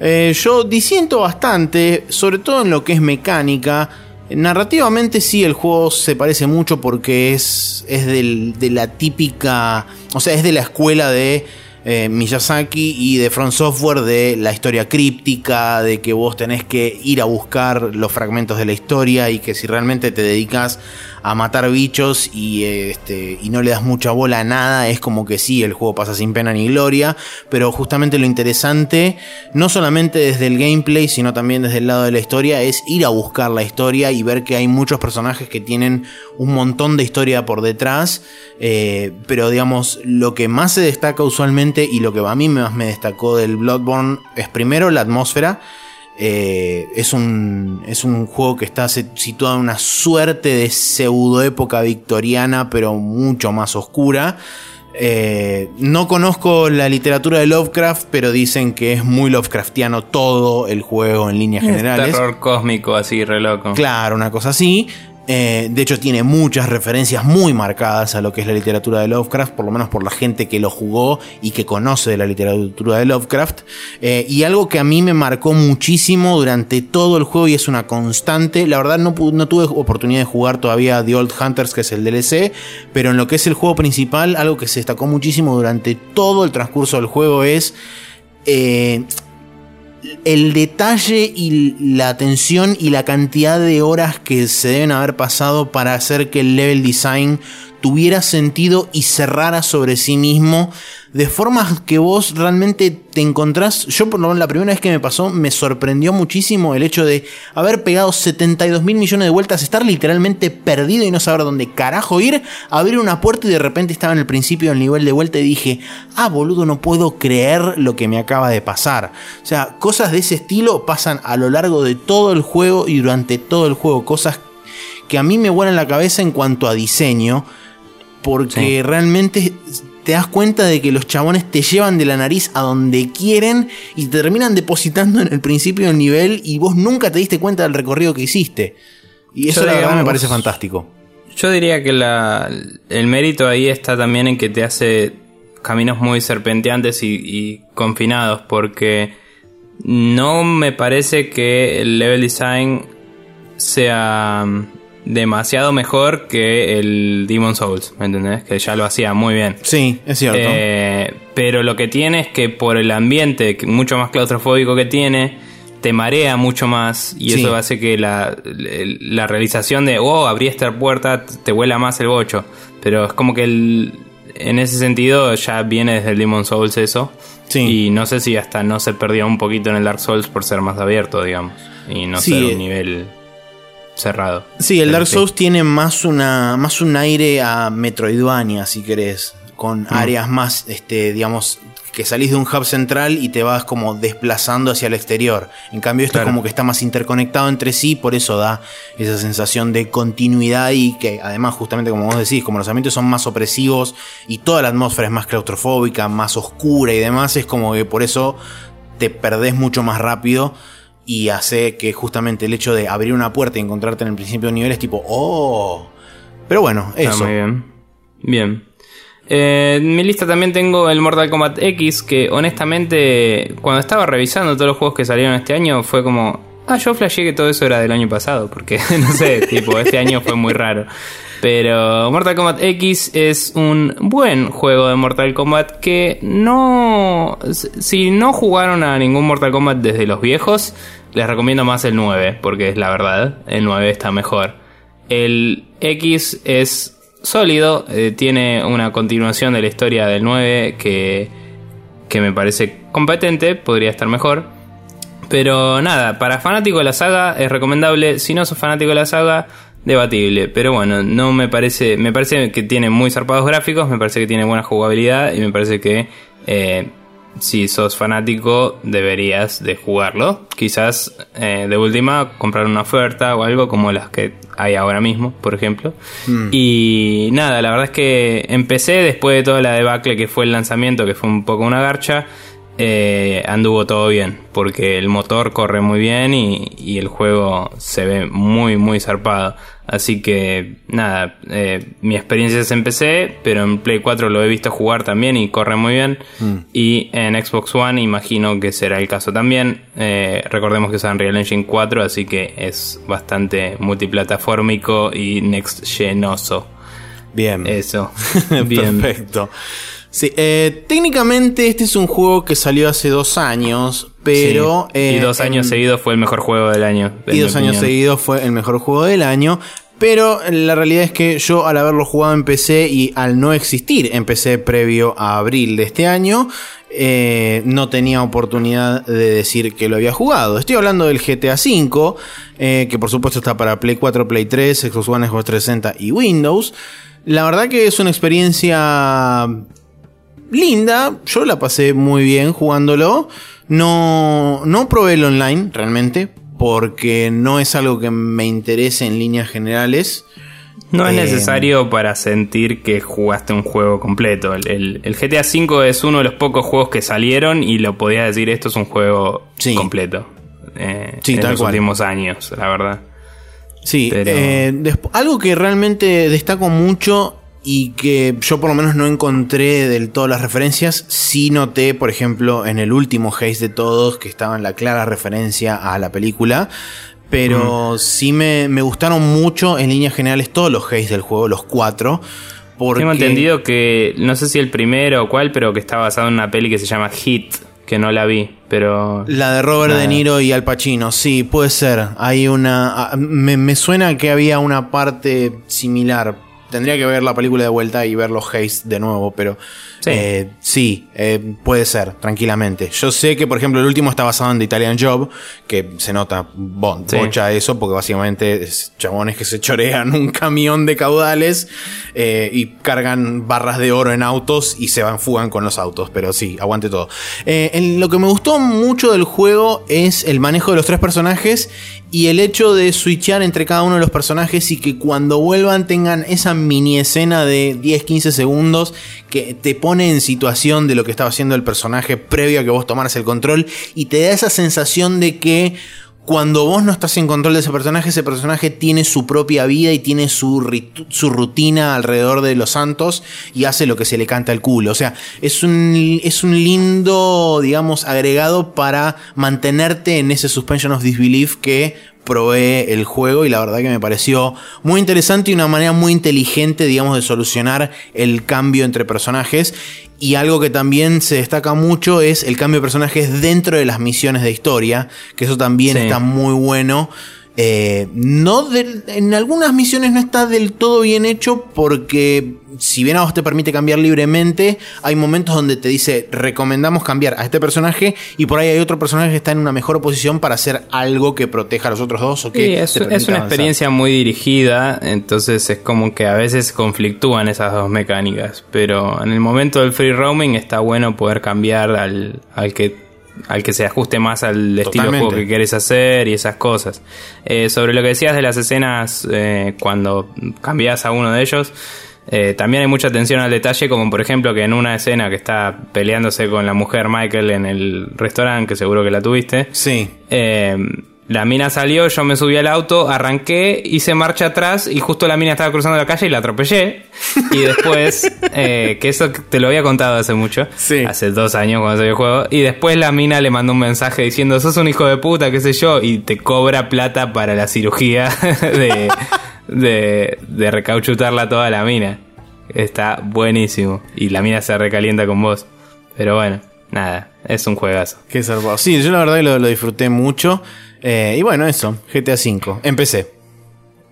Eh, yo disiento bastante, sobre todo en lo que es mecánica. Narrativamente sí, el juego se parece mucho porque es, es de la típica, o sea, es de la escuela de eh, Miyazaki y de Front Software de la historia críptica, de que vos tenés que ir a buscar los fragmentos de la historia y que si realmente te dedicas a matar bichos y, este, y no le das mucha bola a nada, es como que sí, el juego pasa sin pena ni gloria, pero justamente lo interesante, no solamente desde el gameplay, sino también desde el lado de la historia, es ir a buscar la historia y ver que hay muchos personajes que tienen un montón de historia por detrás, eh, pero digamos, lo que más se destaca usualmente y lo que a mí más me destacó del Bloodborne es primero la atmósfera, Eh, es, un, es un juego que está situado en una suerte de pseudo época victoriana, pero mucho más oscura. Eh, no conozco la literatura de Lovecraft, pero dicen que es muy Lovecraftiano todo el juego en líneas generales. Terror cósmico, así, re loco. Claro, una cosa así. Eh, de hecho, tiene muchas referencias muy marcadas a lo que es la literatura de Lovecraft, por lo menos por la gente que lo jugó y que conoce de la literatura de Lovecraft. Eh, y algo que a mí me marcó muchísimo durante todo el juego y es una constante. La verdad, no, no tuve oportunidad de jugar todavía The Old Hunters, que es el DLC, pero en lo que es el juego principal, algo que se destacó muchísimo durante todo el transcurso del juego es. Eh, el detalle y la atención y la cantidad de horas que se deben haber pasado para hacer que el level design tuviera sentido y cerrara sobre sí mismo de formas que vos realmente te encontrás. Yo, por lo menos, la primera vez que me pasó, me sorprendió muchísimo el hecho de haber pegado 72 mil millones de vueltas, estar literalmente perdido y no saber dónde carajo ir, abrir una puerta y de repente estaba en el principio del nivel de vuelta y dije, ah, boludo, no puedo creer lo que me acaba de pasar. O sea, cosas de ese estilo pasan a lo largo de todo el juego y durante todo el juego, cosas que a mí me vuelan la cabeza en cuanto a diseño porque realmente te das cuenta de que los chabones te llevan de la nariz a donde quieren y te terminan depositando en el principio del nivel y vos nunca te diste cuenta del recorrido que hiciste. Y eso la verdad me parece fantástico. Yo diría que el mérito ahí está también en que te hace caminos muy serpenteantes y, y confinados porque no me parece que el level design sea demasiado mejor que el Demon Souls, ¿me entendés? Que ya lo hacía muy bien. Sí, es cierto. Eh, pero lo que tiene es que por el ambiente mucho más claustrofóbico que tiene, te marea mucho más y eso hace que la, la, realización de, oh, abrí esta puerta, te vuela más el bocho. Pero es como que el, en ese sentido ya viene desde el Demon Souls eso. Sí. Y no sé si hasta no se perdió un poquito en el Dark Souls por ser más abierto, digamos. Y no ser un nivel cerrado. Sí, el Dark Souls tiene más, una, más un aire a Metroidvania, si querés, con mm. áreas más, este, digamos, que salís de un hub central y te vas como desplazando hacia el exterior. En cambio, esto es como que está más interconectado entre sí, por eso da esa sensación de continuidad y que además, justamente como vos decís, como los ambientes son más opresivos y toda la atmósfera es más claustrofóbica, más oscura y demás, es como que por eso te perdés mucho más rápido y hace que justamente el hecho de abrir una puerta y encontrarte en el principio de nivel es tipo, oh. Pero bueno, eso. muy bien. Bien. Eh, en mi lista también tengo el Mortal Kombat X, que honestamente, cuando estaba revisando todos los juegos que salieron este año, fue como, ah, yo flashé que todo eso era del año pasado, porque no sé, tipo, este año fue muy raro. Pero Mortal Kombat X es un buen juego de Mortal Kombat que no... Si no jugaron a ningún Mortal Kombat desde los viejos, les recomiendo más el 9, porque es la verdad, el 9 está mejor. El X es sólido, eh, tiene una continuación de la historia del 9 que, que me parece competente, podría estar mejor. Pero nada, para fanático de la saga es recomendable. Si no sos fanático de la saga, debatible, pero bueno, no me parece, me parece que tiene muy zarpados gráficos, me parece que tiene buena jugabilidad y me parece que eh, si sos fanático deberías de jugarlo. Quizás eh, de última comprar una oferta o algo como las que hay ahora mismo, por ejemplo. Hmm. Y nada, la verdad es que empecé después de toda la debacle que fue el lanzamiento, que fue un poco una garcha. Eh, anduvo todo bien, porque el motor corre muy bien y, y, el juego se ve muy, muy zarpado. Así que nada, eh, mi experiencia es en PC, pero en Play 4 lo he visto jugar también y corre muy bien. Mm. Y en Xbox One imagino que será el caso también. Eh, recordemos que es Unreal Engine 4, así que es bastante multiplataformico y next genoso. Bien. Eso. bien. Perfecto. Sí, eh, técnicamente este es un juego que salió hace dos años, pero... y dos años seguidos fue el mejor juego del año. Y dos años seguidos fue el mejor juego del año. Pero la realidad es que yo al haberlo jugado en PC y al no existir en PC previo a abril de este año, eh, no tenía oportunidad de decir que lo había jugado. Estoy hablando del GTA V, eh, que por supuesto está para Play 4, Play 3, Xbox One, Xbox 360 y Windows. La verdad que es una experiencia linda, yo la pasé muy bien jugándolo. No, no probé el online realmente, porque no es algo que me interese en líneas generales. No es Eh, necesario para sentir que jugaste un juego completo. El, el- el GTA V es uno de los pocos juegos que salieron y lo podía decir esto es un juego Sí. completo. eh, Sí, en tal los cual. últimos años, la verdad. Sí, Pero- eh, algo que realmente destaco mucho y que yo por lo menos no encontré del todo las referencias, sí noté, por ejemplo, en el último Haze de todos, que estaba en la clara referencia a la película. Pero sí me, me gustaron mucho en líneas generales todos los Haze del juego, los cuatro. Porque Tengo entendido que, no sé si el primero o cuál, pero que está basado en una peli que se llama Hit, que no la vi, pero... La de Robert Nada. De Niro y Al Pacino, sí, puede ser. Hay una. ah, Me, me suena que había una parte similar. Tendría que ver la película de vuelta y ver los Haze de nuevo, pero. Sí. eh, sí, eh, puede ser, tranquilamente. Yo sé que, por ejemplo, el último está basado en The Italian Job, que se nota bo- Sí. bocha eso, porque básicamente es chabones que se chorean un camión de caudales eh, y cargan barras de oro en autos y se van, fugan con los autos. Pero sí, aguante todo. En lo que me gustó mucho del juego es el manejo de los tres personajes y el hecho de switchar entre cada uno de los personajes y que cuando vuelvan tengan esa mini escena de 10-15 segundos que te pone en situación de lo que estaba haciendo el personaje previo a que vos tomaras el control y te da esa sensación de que cuando vos no estás en control de ese personaje, ese personaje tiene su propia vida y tiene su, su rutina alrededor de los santos y hace lo que se le canta al culo. O sea, es un, es un lindo, digamos, agregado para mantenerte en ese suspension of disbelief que provee el juego y la verdad que me pareció muy interesante y una manera muy inteligente, digamos, de solucionar el cambio entre personajes. Y algo que también se destaca mucho es el cambio de personajes dentro de las misiones de historia, que eso también Sí. está muy bueno. Eh, no del- en algunas misiones no está del todo bien hecho porque si bien a vos te permite cambiar libremente, hay momentos donde te dice recomendamos cambiar a este personaje y por ahí hay otro personaje que está en una mejor posición para hacer algo que proteja a los otros dos o que Sí, es, te es permita una avanzar. experiencia muy dirigida, entonces es como que a veces conflictúan esas dos mecánicas, pero en el momento del free roaming está bueno poder cambiar al, al que al que se ajuste más al estilo de juego que quieres hacer y esas cosas. Eh, sobre lo que decías de las escenas eh, cuando cambias a uno de ellos, eh, también hay mucha atención al detalle, como por ejemplo que en una escena que está peleándose con la mujer Michael en el restaurante, que seguro que la tuviste, Sí. eh, la mina salió, yo me subí al auto, arranqué, hice marcha atrás y justo la mina estaba cruzando la calle y la atropellé. Y después, eh, que eso te lo había contado hace mucho, Sí. hace dos años cuando salió el juego, y después la mina le mandó un mensaje diciendo, sos un hijo de puta, qué sé yo, y te cobra plata para la cirugía de, de, de recauchutarla toda la mina. Está buenísimo. Y la mina se recalienta con vos. Pero bueno, nada, es un juegazo. Qué zarpado. Sí, yo la verdad lo disfruté mucho. Eh, y bueno, eso, GTA V. Empecé.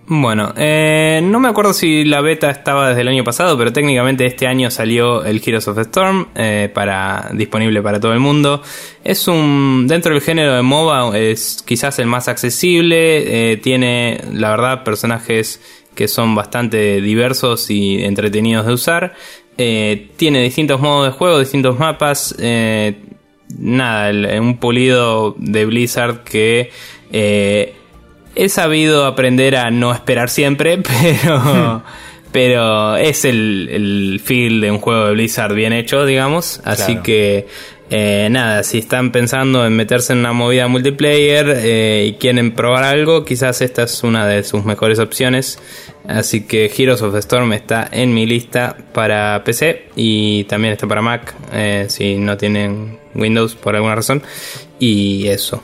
Bueno, eh, no me acuerdo si la beta estaba desde el año pasado, pero técnicamente este año salió el Heroes of the Storm eh, para disponible para todo el mundo. Es un dentro del género de MOBA es quizás el más accesible. tiene, la verdad, personajes que son bastante diversos y entretenidos de usar. Tiene distintos modos de juego, distintos mapas. Nada, el- un pulido de Blizzard que eh, he sabido aprender a no esperar siempre, pero, pero es el, el feel de un juego de Blizzard bien hecho, digamos. Así Claro. que, eh, nada, si están pensando en meterse en una movida multiplayer eh, y quieren probar algo, quizás esta es una de sus mejores opciones. Así que Heroes of the Storm está en mi lista para PC y también está para Mac eh, si no tienen Windows por alguna razón. Y eso.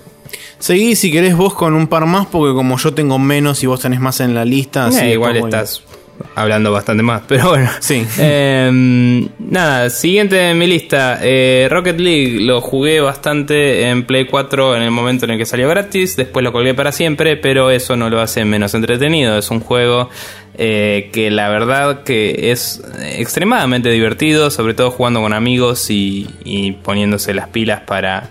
Seguí si querés vos con un par más, porque como yo tengo menos y vos tenés más en la lista, así Eh, igual estás hablando bastante más, pero bueno. Sí. Eh, nada, siguiente en mi lista. eh, Rocket League lo jugué bastante en Play 4 en el momento en el que salió gratis. Después lo colgué para siempre, pero eso no lo hace menos entretenido. Es un juego eh, que la verdad que es extremadamente divertido, sobre todo jugando con amigos y, y poniéndose las pilas para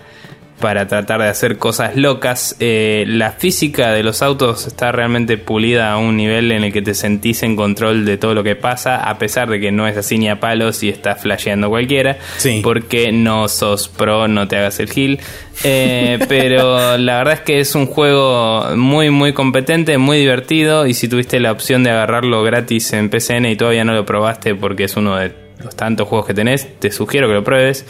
para tratar de hacer cosas locas. Eh, la física de los autos está realmente pulida a un nivel en el que te sentís en control de todo lo que pasa, a pesar de que no es así ni a palos y está flasheando cualquiera. Sí. Porque no sos pro, no te hagas el gil. Eh, pero la verdad es que es un juego muy, muy competente, muy divertido. Y si tuviste la opción de agarrarlo gratis en PCN y todavía no lo probaste porque es uno de los tantos juegos que tenés, te sugiero que lo pruebes.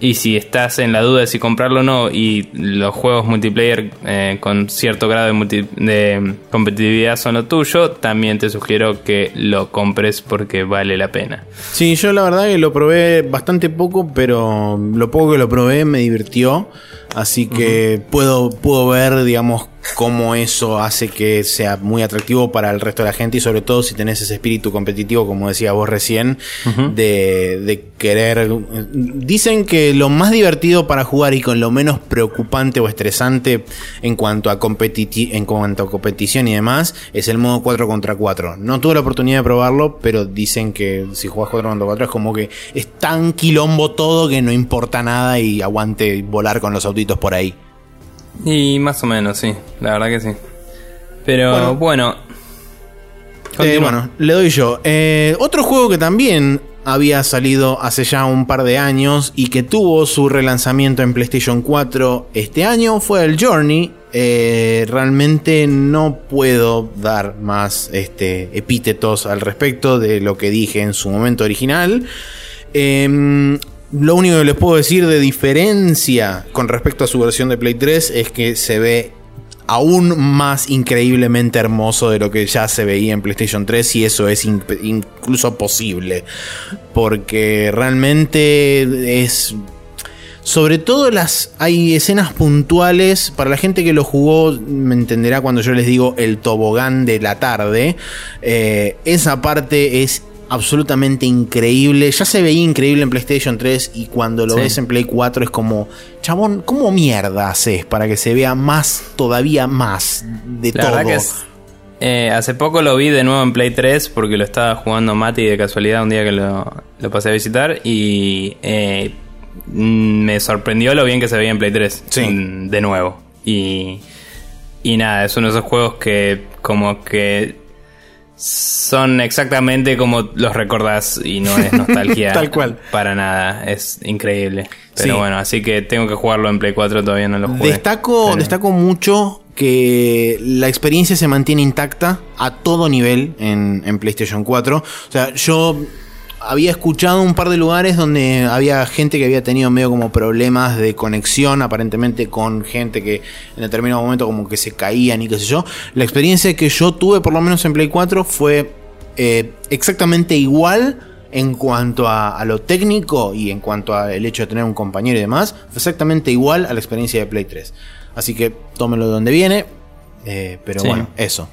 Y si estás en la duda de si comprarlo o no, y los juegos multiplayer eh, con cierto grado de, multi- de competitividad son lo tuyo, también te sugiero que lo compres porque vale la pena. Sí, yo la verdad que lo probé bastante poco, pero lo poco que lo probé me divirtió. Así que puedo, puedo ver, digamos, cómo eso hace que sea muy atractivo para el resto de la gente y sobre todo si tenés ese espíritu competitivo, como decía vos recién, de, de querer... Dicen que lo más divertido para jugar y con lo menos preocupante o estresante en cuanto a, competiti- en cuanto a competición y demás es el modo 4 contra 4. No tuve la oportunidad de probarlo, pero dicen que si jugás 4 contra 4 es como que es tan quilombo todo que no importa nada y aguante volar con los autitos por ahí. Y más o menos, sí, la verdad que sí. Pero Bueno. bueno, Eh, bueno, le doy yo. Eh, otro juego que también había salido hace ya un par de años y que tuvo su relanzamiento en PlayStation 4 este año fue el Journey. Eh, realmente no puedo dar más este, epítetos al respecto de lo que dije en su momento original. Em, lo único que les puedo decir de diferencia con respecto a su versión de Play 3 es que se ve aún más increíblemente hermoso de lo que ya se veía en PlayStation 3 y eso es in- incluso posible porque realmente es sobre todo las hay escenas puntuales para la gente que lo jugó me entenderá cuando yo les digo el tobogán de la tarde Eh, esa parte es absolutamente increíble ya se veía increíble en PlayStation 3 y cuando lo Sí. ves en Play 4 es como chabón cómo mierda haces para que se vea más todavía más de La todo verdad que es, eh, hace poco lo vi de nuevo en Play 3 porque lo estaba jugando Mati de casualidad un día que lo, lo pasé a visitar y eh, mm, me sorprendió lo bien que se veía en Play 3 Sí. de nuevo. Y, y nada, es uno de esos juegos que como que son exactamente como los recordás y no es nostalgia Tal cual. para nada, es increíble. Pero Sí. bueno, así que tengo que jugarlo en Play 4, todavía no lo jugué. Destaco, Pero- destaco mucho que la experiencia se mantiene intacta a todo nivel en, en PlayStation 4. O sea, yo había escuchado un par de lugares donde había gente que había tenido medio como problemas de conexión, aparentemente con gente que en determinado momento como que se caían y qué sé yo. La experiencia que yo tuve, por lo menos en Play 4, fue eh, exactamente igual en cuanto a, a lo técnico y en cuanto al hecho de tener un compañero y demás, fue exactamente igual a la experiencia de Play 3. Así que tómelo de donde viene. eh, pero Sí. bueno, eso.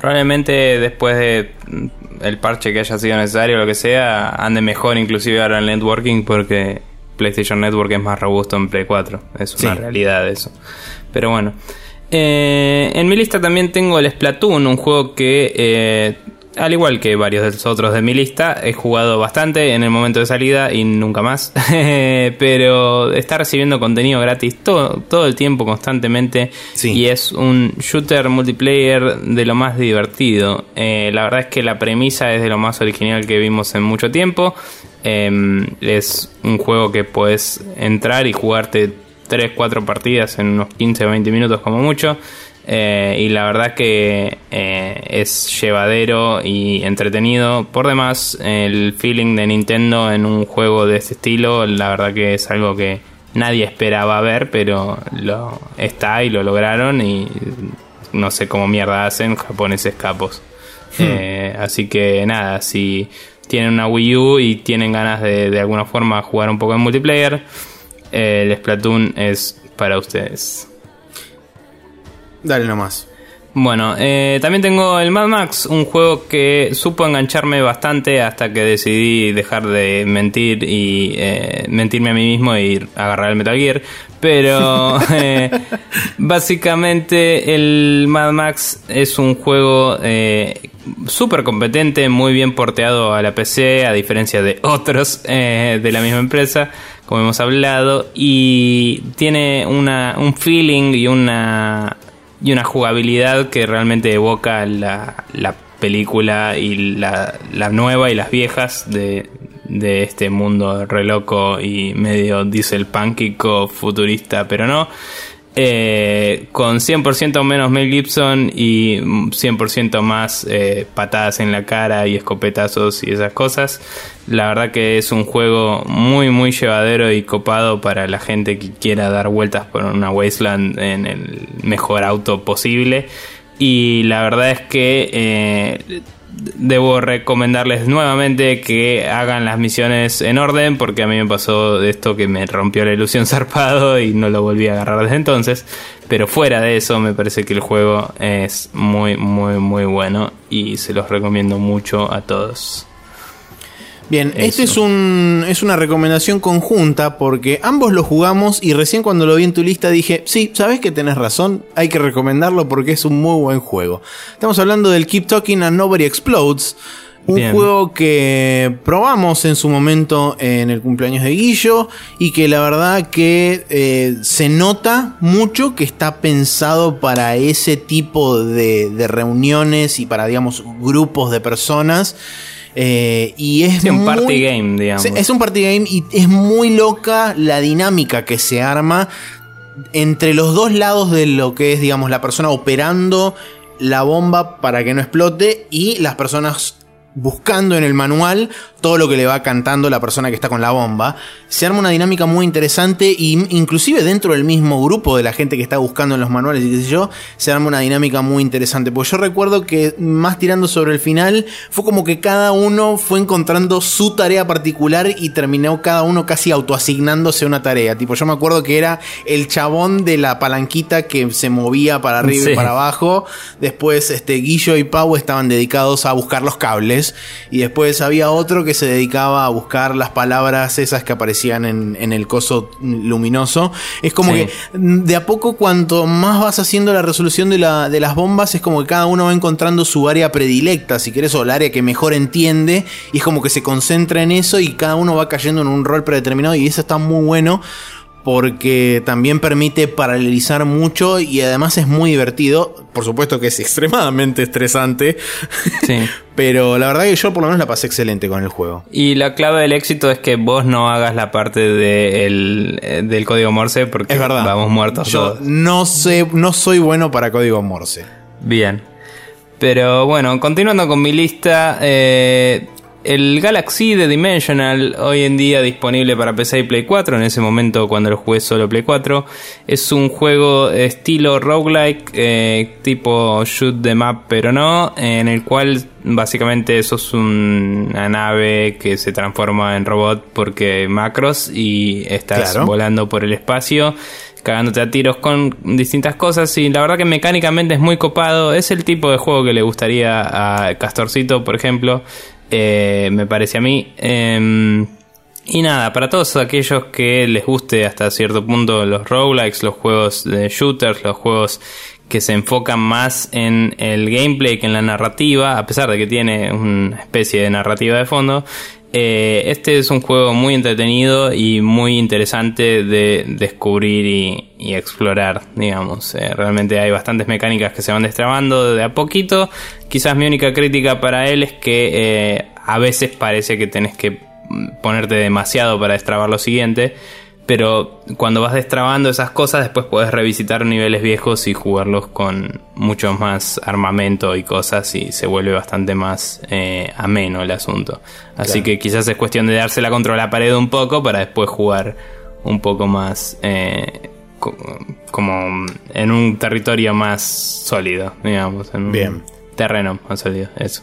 Probablemente después de mm, el parche que haya sido necesario o lo que sea, ande mejor inclusive ahora el networking porque PlayStation Network es más robusto en Play 4. Es una Sí. realidad eso. Pero bueno. Eh, en mi lista también tengo el Splatoon, un juego que, eh, al igual que varios de los otros de mi lista, he jugado bastante en el momento de salida y nunca más. Pero está recibiendo contenido gratis todo, todo el tiempo, constantemente. Sí. Y es un shooter multiplayer de lo más divertido. Eh, la verdad es que la premisa es de lo más original que vimos en mucho tiempo. Eh, es un juego que puedes entrar y jugarte 3, 4 partidas en unos 15 o 20 minutos como mucho. Eh, y la verdad que eh, es llevadero y entretenido. Por demás, el feeling de Nintendo en un juego de este estilo, la verdad que es algo que nadie esperaba ver, pero lo está y lo lograron y no sé cómo mierda hacen japoneses capos. Eh, así que nada, si tienen una Wii U y tienen ganas de de alguna forma jugar un poco en multiplayer, el Splatoon es para ustedes. Dale nomás. Bueno, eh, también tengo el Mad Max, un juego que supo engancharme bastante hasta que decidí dejar de mentir y eh, mentirme a mí mismo y agarrar el Metal Gear. Pero eh, básicamente el Mad Max es un juego súper competente, muy bien porteado a la PC, a diferencia de otros de la misma empresa, como hemos hablado, y tiene una, un feeling y una, y una jugabilidad que realmente evoca la, la película y la, la nueva y las viejas de, de este mundo re loco y medio diesel punkico futurista, pero no. Eh, con 100% menos Mel Gibson y 100% más eh, patadas en la cara y escopetazos y esas cosas. La verdad que es un juego muy muy llevadero y copado para la gente que quiera dar vueltas por una wasteland en el mejor auto posible. Y la verdad es que eh, debo recomendarles nuevamente que hagan las misiones en orden porque a mí me pasó esto que me rompió la ilusión zarpado y no lo volví a agarrar desde entonces. Pero fuera de eso me parece que el juego es muy muy muy bueno y se los recomiendo mucho a todos. Bien, esto es, un, es una recomendación conjunta porque ambos lo jugamos y recién cuando lo vi en tu lista dije, sí, sabes que tenés razón, hay que recomendarlo porque es un muy buen juego. Estamos hablando del Keep Talking and Nobody Explodes. Un juego que probamos en su momento en el cumpleaños de Guillo y que la verdad que eh, se nota mucho que está pensado para ese tipo de, de reuniones y para, digamos, grupos de personas. Eh, y es un party game, digamos. Es un party game y es muy loca la dinámica que se arma entre los dos lados de lo que es, digamos, la persona operando la bomba para que no explote y las personas buscando en el manual todo lo que le va cantando la persona que está con la bomba. Se arma una dinámica muy interesante y inclusive dentro del mismo grupo de la gente que está buscando en los manuales y qué sé yo, se arma una dinámica muy interesante. Porque yo recuerdo que más tirando sobre el final, fue como que cada uno fue encontrando su tarea particular y terminó cada uno casi autoasignándose una tarea. Tipo, yo me acuerdo que era el chabón de la palanquita que se movía para arriba y para abajo. Después, este, Guillo y Pau estaban dedicados a buscar los cables. Y después había otro que se dedicaba a buscar las palabras esas que aparecían en, el coso luminoso. Es como que de a poco, cuanto más vas haciendo la resolución de, la, de las bombas, es como que cada uno va encontrando su área predilecta, si querés, o el área que mejor entiende. Y es como que se concentra en eso y cada uno va cayendo en un rol predeterminado. Y eso está muy bueno porque también permite paralelizar mucho y además es muy divertido. Por supuesto que es extremadamente estresante. Sí. Pero la verdad que yo por lo menos la pasé excelente con el juego. Y la clave del éxito es que vos no hagas la parte de del código Morse porque es verdad. vamos muertos yo No sé, no soy bueno para código Morse. Bien. Pero bueno, continuando con mi lista, eh, el Galaxy de Dimensional, hoy en día disponible para PC y Play 4, en ese momento cuando lo jugué solo Play 4, es un juego estilo roguelike, eh, tipo shoot the map pero no, en el cual básicamente sos una nave que se transforma en robot porque macros y estás volando por el espacio cagándote a tiros con distintas cosas y la verdad que mecánicamente es muy copado, es el tipo de juego que le gustaría a Castorcito, por ejemplo, eh, me parece a mí. Em, y nada, para todos aquellos que les guste hasta cierto punto los roguelikes, los juegos de shooters, los juegos que se enfocan más en el gameplay que en la narrativa, a pesar de que tiene una especie de narrativa de fondo, eh, este es un juego muy entretenido y muy interesante de descubrir y, explorar, digamos. Eh, realmente hay bastantes mecánicas que se van destrabando de a poquito. Quizás mi única crítica para él es que eh, a veces parece que tenés que ponerte demasiado para destrabar lo siguiente pero cuando vas destrabando esas cosas después puedes revisitar niveles viejos y jugarlos con mucho más armamento y cosas y se vuelve bastante más eh, ameno el asunto. Así que quizás es cuestión de dársela contra la pared un poco para después jugar un poco más eh, como en un territorio más sólido, digamos, en un terreno más sólido, eso.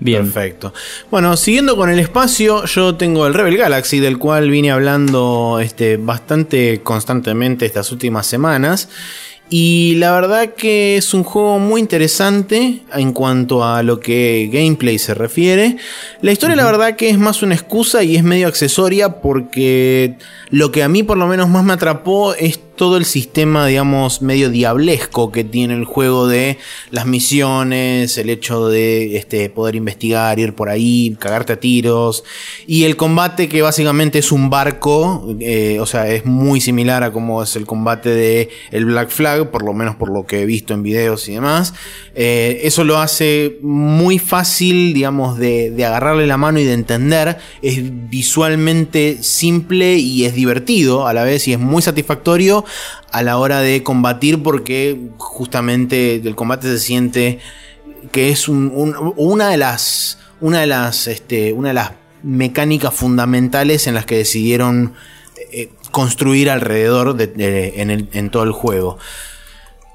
Bien. Perfecto. Bueno, siguiendo con el espacio, yo tengo el Rebel Galaxy, del cual vine hablando este, bastante constantemente estas últimas semanas. Y la verdad que es un juego muy interesante en cuanto a lo que gameplay se refiere. La historia la verdad que es más una excusa y es medio accesoria porque lo que a mí por lo menos más me atrapó es todo el sistema, digamos, medio diablesco que tiene el juego de las misiones, el hecho de este, poder investigar, ir por ahí, cagarte a tiros, y el combate que básicamente es un barco, eh, o sea, es muy similar a como es el combate de el Black Flag, por lo menos por lo que he visto en videos y demás. Eh, eso lo hace muy fácil, digamos, de, de agarrarle la mano y de entender. Es visualmente simple y es divertido a la vez y es muy satisfactorio a la hora de combatir porque justamente el combate se siente que es una de las una de las este, una de las mecánicas fundamentales en las que decidieron eh, construir alrededor de, en, en todo el juego.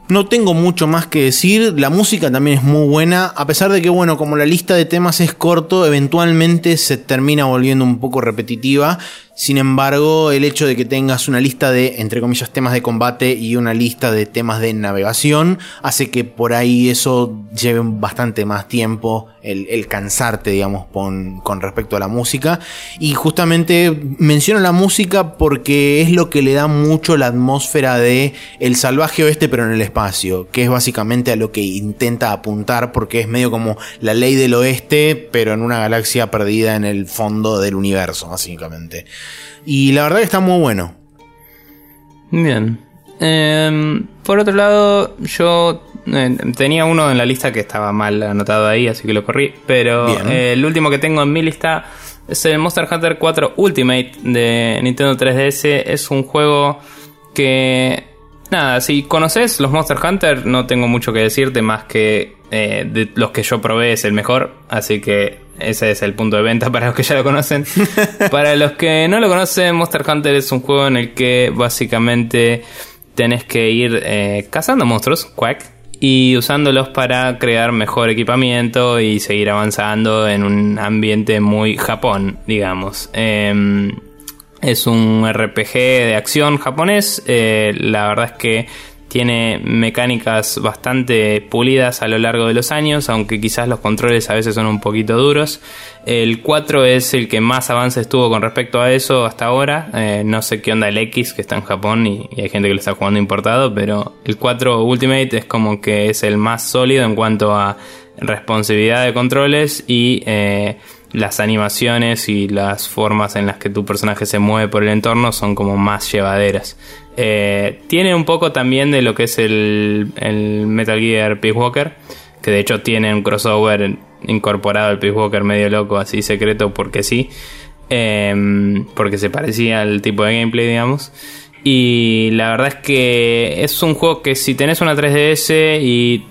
No tengo mucho más que decir, la música también es muy buena, a pesar de que bueno, como la lista de temas es corto, eventualmente se termina volviendo un poco repetitiva sin embargo, el hecho de que tengas una lista de, entre comillas, temas de combate y una lista de temas de navegación hace que por ahí eso lleve bastante más tiempo el, cansarte, digamos, con, respecto a la música. Y justamente menciono la música porque es lo que le da mucho la atmósfera de el salvaje oeste, pero en el espacio, que es básicamente a lo que intenta apuntar porque es medio como la ley del oeste, pero en una galaxia perdida en el fondo del universo, básicamente. Y la verdad que está muy bueno. Bien. Em, por otro lado, yo eh, tenía uno en la lista que estaba mal anotado ahí, así que lo corrí. Pero eh, el último que tengo en mi lista es el Monster Hunter 4 Ultimate de Nintendo 3DS. Es un juego que... Nada, si conoces los Monster Hunter, no tengo mucho que decirte más que eh, de los que yo probé es el mejor. Así que ese es el punto de venta para los que ya lo conocen. para los que no lo conocen, Monster Hunter es un juego en el que básicamente tenés que ir eh, cazando monstruos, quack, y usándolos para crear mejor equipamiento y seguir avanzando en un ambiente muy Japón, digamos. Em, es un RPG de acción japonés. Eh, la verdad es que tiene mecánicas bastante pulidas a lo largo de los años, aunque quizás los controles a veces son un poquito duros. El 4 es el que más avances tuvo con respecto a eso hasta ahora. Eh, no sé qué onda el X, que está en Japón y, hay gente que lo está jugando importado, pero el 4 Ultimate es como que es el más sólido en cuanto a responsividad de controles y... Eh, las animaciones y las formas en las que tu personaje se mueve por el entorno son como más llevaderas. Eh, tiene un poco también de lo que es el, Metal Gear Peace Walker, que de hecho tiene un crossover incorporado al Peace Walker medio loco, así secreto porque sí, em, porque se parecía al tipo de gameplay, digamos. Y la verdad es que es un juego que si tenés una 3DS y,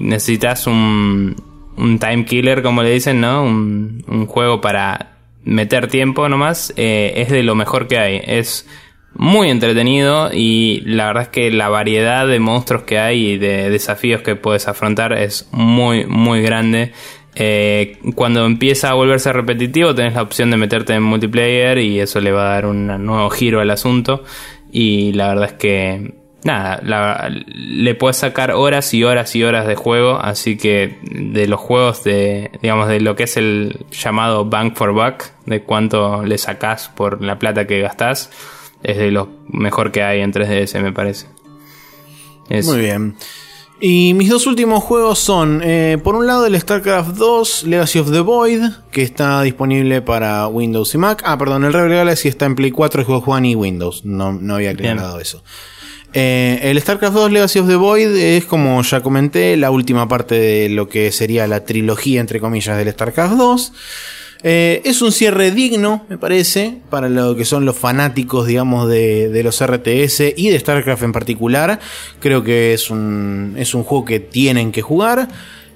necesitas un, un, time killer, como le dicen, ¿no? Un, un juego para meter tiempo nomás, eh, es de lo mejor que hay. Es muy entretenido y la verdad es que la variedad de monstruos que hay y de desafíos que puedes afrontar es muy muy grande. Eh, cuando empieza a volverse repetitivo tenés la opción de meterte en multiplayer y eso le va a dar un nuevo giro al asunto y la verdad es que nada, le puedes sacar horas y horas y horas de juego, así que de los juegos de, digamos, de lo que es el llamado bank for buck, de cuánto le sacás por la plata que gastás, es de lo mejor que hay en 3DS, me parece. Muy bien. Y mis dos últimos juegos son, eh, por un lado, el StarCraft 2 Legacy of the Void, que está disponible para Windows y Mac. Ah, perdón, el Rebel Galaxy está en Play 4, Xbox One y Windows. No, no había aclarado eso. Eh, el StarCraft 2 Legacy of the Void es, como ya comenté, la última parte de lo que sería la trilogía, entre comillas, del StarCraft 2. Eh, es un cierre digno, me parece, para lo que son los fanáticos, digamos, de, los RTS y de StarCraft en particular. Creo que es un, es un juego que tienen que jugar.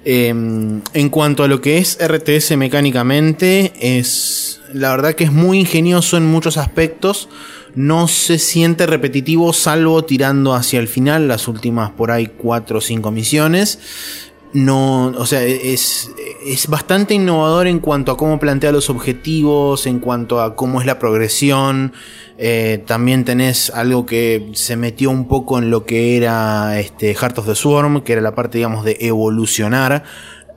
Em, en cuanto a lo que es RTS mecánicamente, es la verdad que es muy ingenioso en muchos aspectos. No se siente repetitivo, salvo tirando hacia el final, las últimas por ahí 4 o 5 misiones no, o sea, es, es bastante innovador en cuanto a cómo plantea los objetivos, en cuanto a cómo es la progresión. Eh, también tenés algo que se metió un poco en lo que era este Heart of the Swarm, que era la parte, digamos, de evolucionar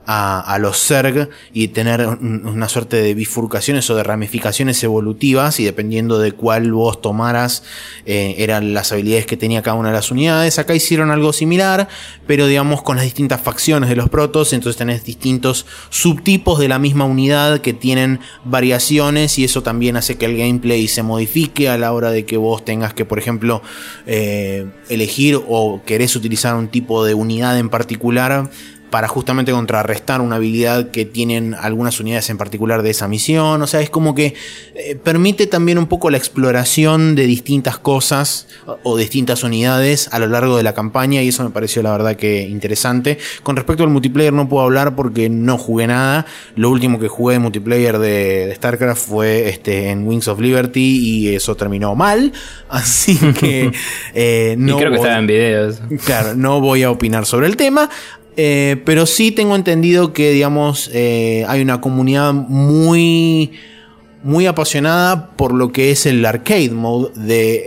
a, los Zerg y tener una suerte de bifurcaciones o de ramificaciones evolutivas y dependiendo de cuál vos tomaras eh, eran las habilidades que tenía cada una de las unidades. Acá hicieron algo similar, pero digamos con las distintas facciones de los protos, entonces tenés distintos subtipos de la misma unidad que tienen variaciones y eso también hace que el gameplay se modifique a la hora de que vos tengas que, por ejemplo, eh, elegir o querés utilizar un tipo de unidad en particular para justamente contrarrestar una habilidad que tienen algunas unidades en particular de esa misión. O sea, es como que eh, permite también un poco la exploración de distintas cosas o distintas unidades a lo largo de la campaña y eso me pareció la verdad que interesante. Con respecto al multiplayer no puedo hablar porque no jugué nada. Lo último que jugué de multiplayer de, StarCraft fue este, en Wings of Liberty y eso terminó mal. Así que eh, no... Y creo que estaba en videos. Claro, no voy a opinar sobre el tema. Eh, pero sí tengo entendido que, digamos, eh, hay una comunidad muy, muy apasionada por lo que es el arcade mode de,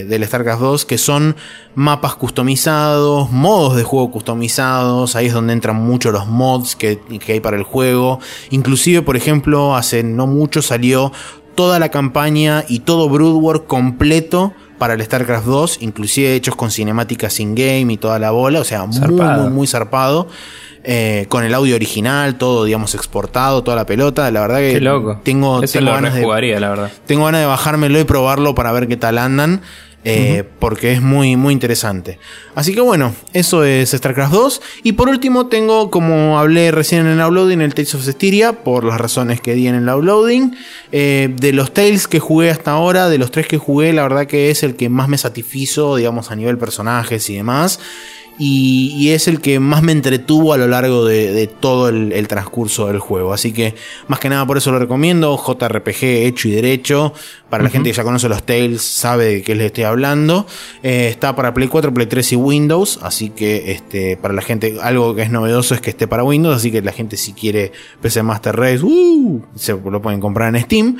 eh, del StarCraft 2, que son mapas customizados, modos de juego customizados, ahí es donde entran mucho los mods que, que hay para el juego. Inclusive, por ejemplo, hace no mucho salió toda la campaña y todo Broodwar completo para el StarCraft 2, inclusive hechos con cinemáticas in-game y toda la bola, o sea, muy, muy, muy zarpado. Eh, con el audio original, todo, digamos, exportado, toda la pelota. La verdad que Qué loco. tengo, tengo ganas de, la verdad. Tengo ganas de bajármelo y probarlo para ver qué tal andan. Eh, porque es muy, muy interesante. Así que bueno, eso es StarCraft 2. Y por último, tengo, como hablé recién en el uploading, el Tales of Styria, por las razones que di en el uploading. Eh, de los Tales que jugué hasta ahora, de los tres que jugué, la verdad que es el que más me satisfizo, digamos, a nivel personajes y demás y, es el que más me entretuvo a lo largo de, todo el, transcurso del juego. Así que más que nada por eso lo recomiendo. JRPG hecho y derecho. Para la gente que ya conoce los Tales, sabe de qué les estoy hablando. Eh, está para Play 4, Play 3 y Windows. Así que este, para la gente, algo que es novedoso es que esté para Windows. Así que la gente si quiere PC Master Race, uh, se lo pueden comprar en Steam.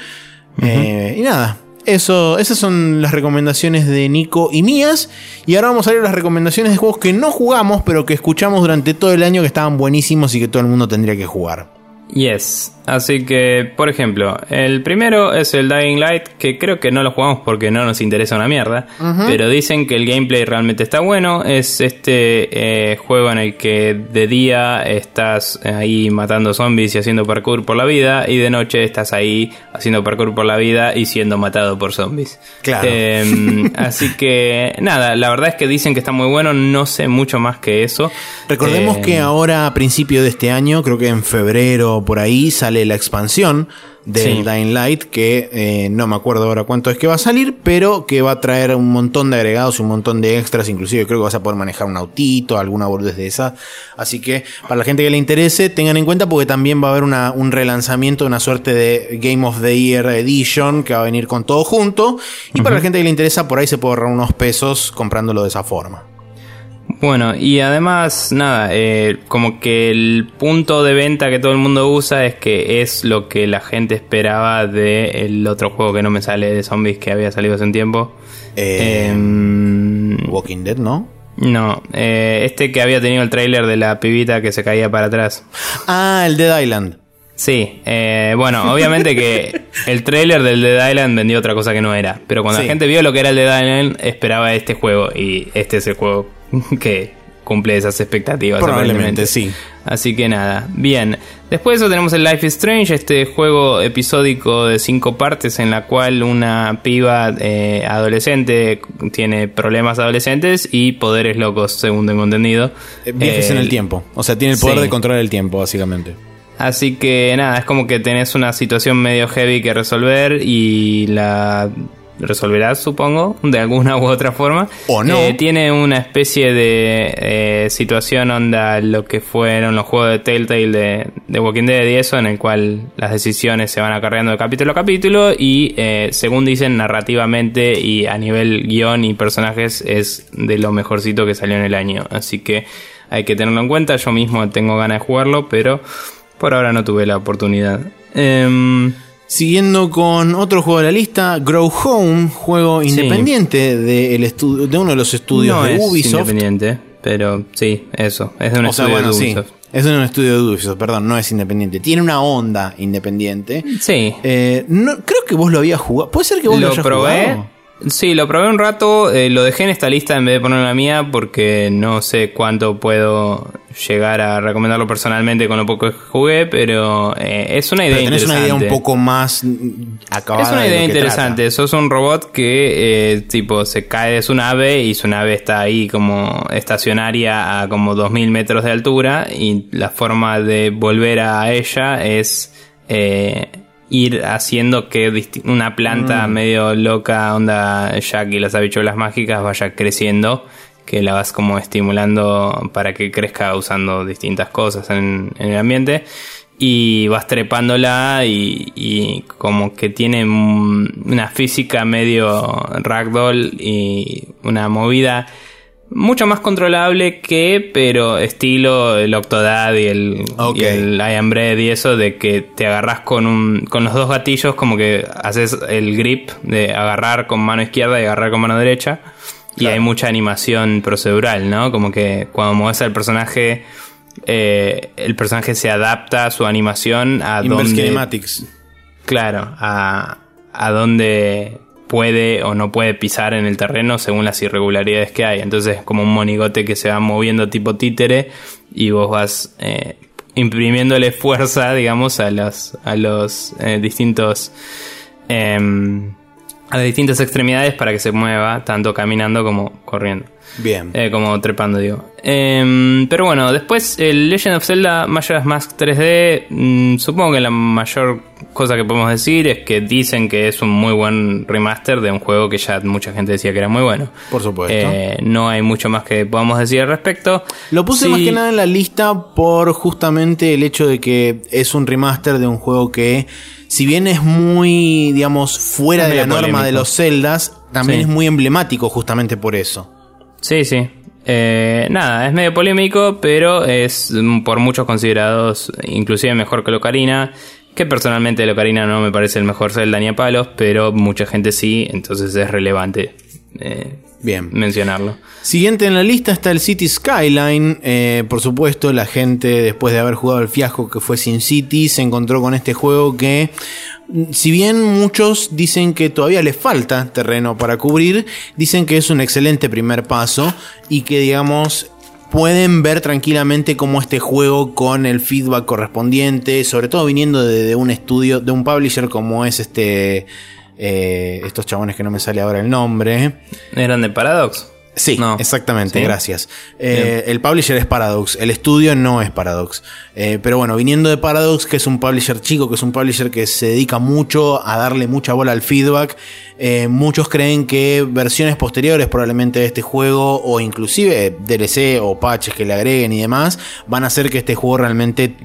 Eh, y nada, esas son las recomendaciones de Nico y mías. Y ahora vamos a ver las recomendaciones de juegos que no jugamos, pero que escuchamos durante todo el año que estaban buenísimos y que todo el mundo tendría que jugar. Yes. Así que, por ejemplo, el primero es el Dying Light, que creo que no lo jugamos porque no nos interesa una mierda, pero dicen que el gameplay realmente está bueno. Es este eh, juego en el que de día estás ahí matando zombies y haciendo parkour por la vida, y de noche estás ahí haciendo parkour por la vida y siendo matado por zombies. Claro. Em, así que, nada, la verdad es que dicen que está muy bueno, no sé mucho más que eso. Recordemos que em, ahora, a principio de este año, creo que en febrero por ahí, sale la expansión del Dying Light, que eh, no me acuerdo ahora cuánto es que va a salir, pero que va a traer un montón de agregados y un montón de extras, inclusive creo que vas a poder manejar un autito, alguna boludez de esa. Así que para la gente que le interese, tengan en cuenta porque también va a haber una, un relanzamiento, una suerte de Game of the Year Edition que va a venir con todo junto. Y para la gente que le interesa, por ahí se puede ahorrar unos pesos comprándolo de esa forma. Bueno, y además, nada, eh, como que el punto de venta que todo el mundo usa es que es lo que la gente esperaba del otro juego que no me sale de zombies que había salido hace un tiempo. Eh, em, Walking Dead, ¿no? No, eh, este que había tenido el trailer de la pibita que se caía para atrás. Ah, el Dead Island. Sí, bueno, obviamente que el trailer del Dead Island vendió otra cosa que no era, pero cuando la gente vio lo que era el Dead Island esperaba este juego y este es el juego que cumple esas expectativas. Probablemente, sí. Así que nada, bien. Después de eso tenemos el Life is Strange, este juego episódico de cinco partes en la cual una piba eh, adolescente tiene problemas adolescentes y poderes locos, según tengo entendido. Eh, viajes en el tiempo, o sea, tiene el poder de controlar el tiempo, básicamente. Así que nada, es como que tenés una situación medio heavy que resolver y la resolverás, supongo, de alguna u otra forma. O no. Eh, tiene una especie de eh, situación onda lo que fueron los juegos de Telltale de, Walking Dead y eso, en el cual las decisiones se van acarreando de capítulo a capítulo y eh, según dicen narrativamente y a nivel guion y personajes es de lo mejorcito que salió en el año. Así que hay que tenerlo en cuenta. Yo mismo tengo ganas de jugarlo, pero por ahora no tuve la oportunidad. Em, Siguiendo con otro juego de la lista, Grow Home, juego independiente de, el estu- de uno de los estudios no de es Ubisoft. independiente, pero sí, eso, es de un O sea, estudio bueno, de sí. Ubisoft. Es de un estudio de Ubisoft, perdón, no es independiente. Tiene una onda independiente. Sí, Eh, no, creo que vos lo habías jugado. ¿Puede ser que vos lo, lo hayas probé. jugado? Sí, lo probé un rato, eh, lo dejé en esta lista en vez de ponerlo en la mía porque no sé cuánto puedo llegar a recomendarlo personalmente con lo poco que jugué, pero eh, es una idea Pero tenés una interesante. idea un poco más acabada. Es una de lo idea que interesante. Sos un robot que, eh, tipo, se cae de su nave y su nave está ahí como estacionaria a como 2000 metros de altura. Y la forma de volver a ella es eh, ir haciendo que una planta Mm. medio loca, onda Jack y las habichuelas mágicas, vaya creciendo. Que la vas como estimulando para que crezca usando distintas cosas en, en el ambiente y vas trepándola y, y como que tiene una física medio ragdoll y una movida mucho más controlable que, pero estilo el Octodad y el, y el I Am Bread y eso de que te agarras con un, con los dos gatillos como que haces el grip de agarrar con mano izquierda y agarrar con mano derecha y hay mucha animación procedural, ¿no? Como que cuando mueves al personaje eh, el personaje se adapta a su animación a Inverse donde Kinematics. claro a, a donde puede o no puede pisar en el terreno según las irregularidades que hay. Entonces es como un monigote que se va moviendo tipo títere y vos vas eh, imprimiéndole fuerza digamos a los a los eh, distintos em, a las distintas extremidades para que se mueva tanto caminando como corriendo Bien. eh, como trepando, digo. Em, pero bueno, después el Legend of Zelda Majora's Mask 3D. mm, supongo que la mayor cosa que podemos decir es que dicen que es un muy buen remaster de un juego que ya mucha gente decía que era muy bueno. Por supuesto. Eh, no hay mucho más que podamos decir al respecto. Lo puse Sí, más que nada en la lista por justamente el hecho de que es un remaster de un juego que, si bien es muy, digamos, fuera de la norma de los Zeldas, también Sí. es muy emblemático justamente por eso. Sí, sí. Eh, nada, es medio polémico, pero es por muchos considerados inclusive mejor que el Ocarina. Que personalmente el Ocarina no me parece el mejor Zelda ni a palos, pero mucha gente sí, entonces es relevante eh, Bien. mencionarlo. Siguiente en la lista está el City Skyline. Eh, por supuesto, la gente, después de haber jugado el fiasco que fue Sin City, se encontró con este juego que, mm, si bien muchos dicen que todavía le falta terreno para cubrir, dicen que es un excelente primer paso y que, digamos, pueden ver tranquilamente cómo este juego con el feedback correspondiente, sobre todo viniendo de, de un estudio, de un publisher como es este... eh, estos chabones que no me sale ahora el nombre. ¿Eran de Paradox? Sí, No. exactamente, ¿Sí? gracias. Eh, el publisher es Paradox, el estudio no es Paradox. Eh, pero bueno, viniendo de Paradox, que es un publisher chico, que es un publisher que se dedica mucho a darle mucha bola al feedback, eh, muchos creen que versiones posteriores probablemente de este juego, o inclusive DLC o patches que le agreguen y demás, van a hacer que este juego realmente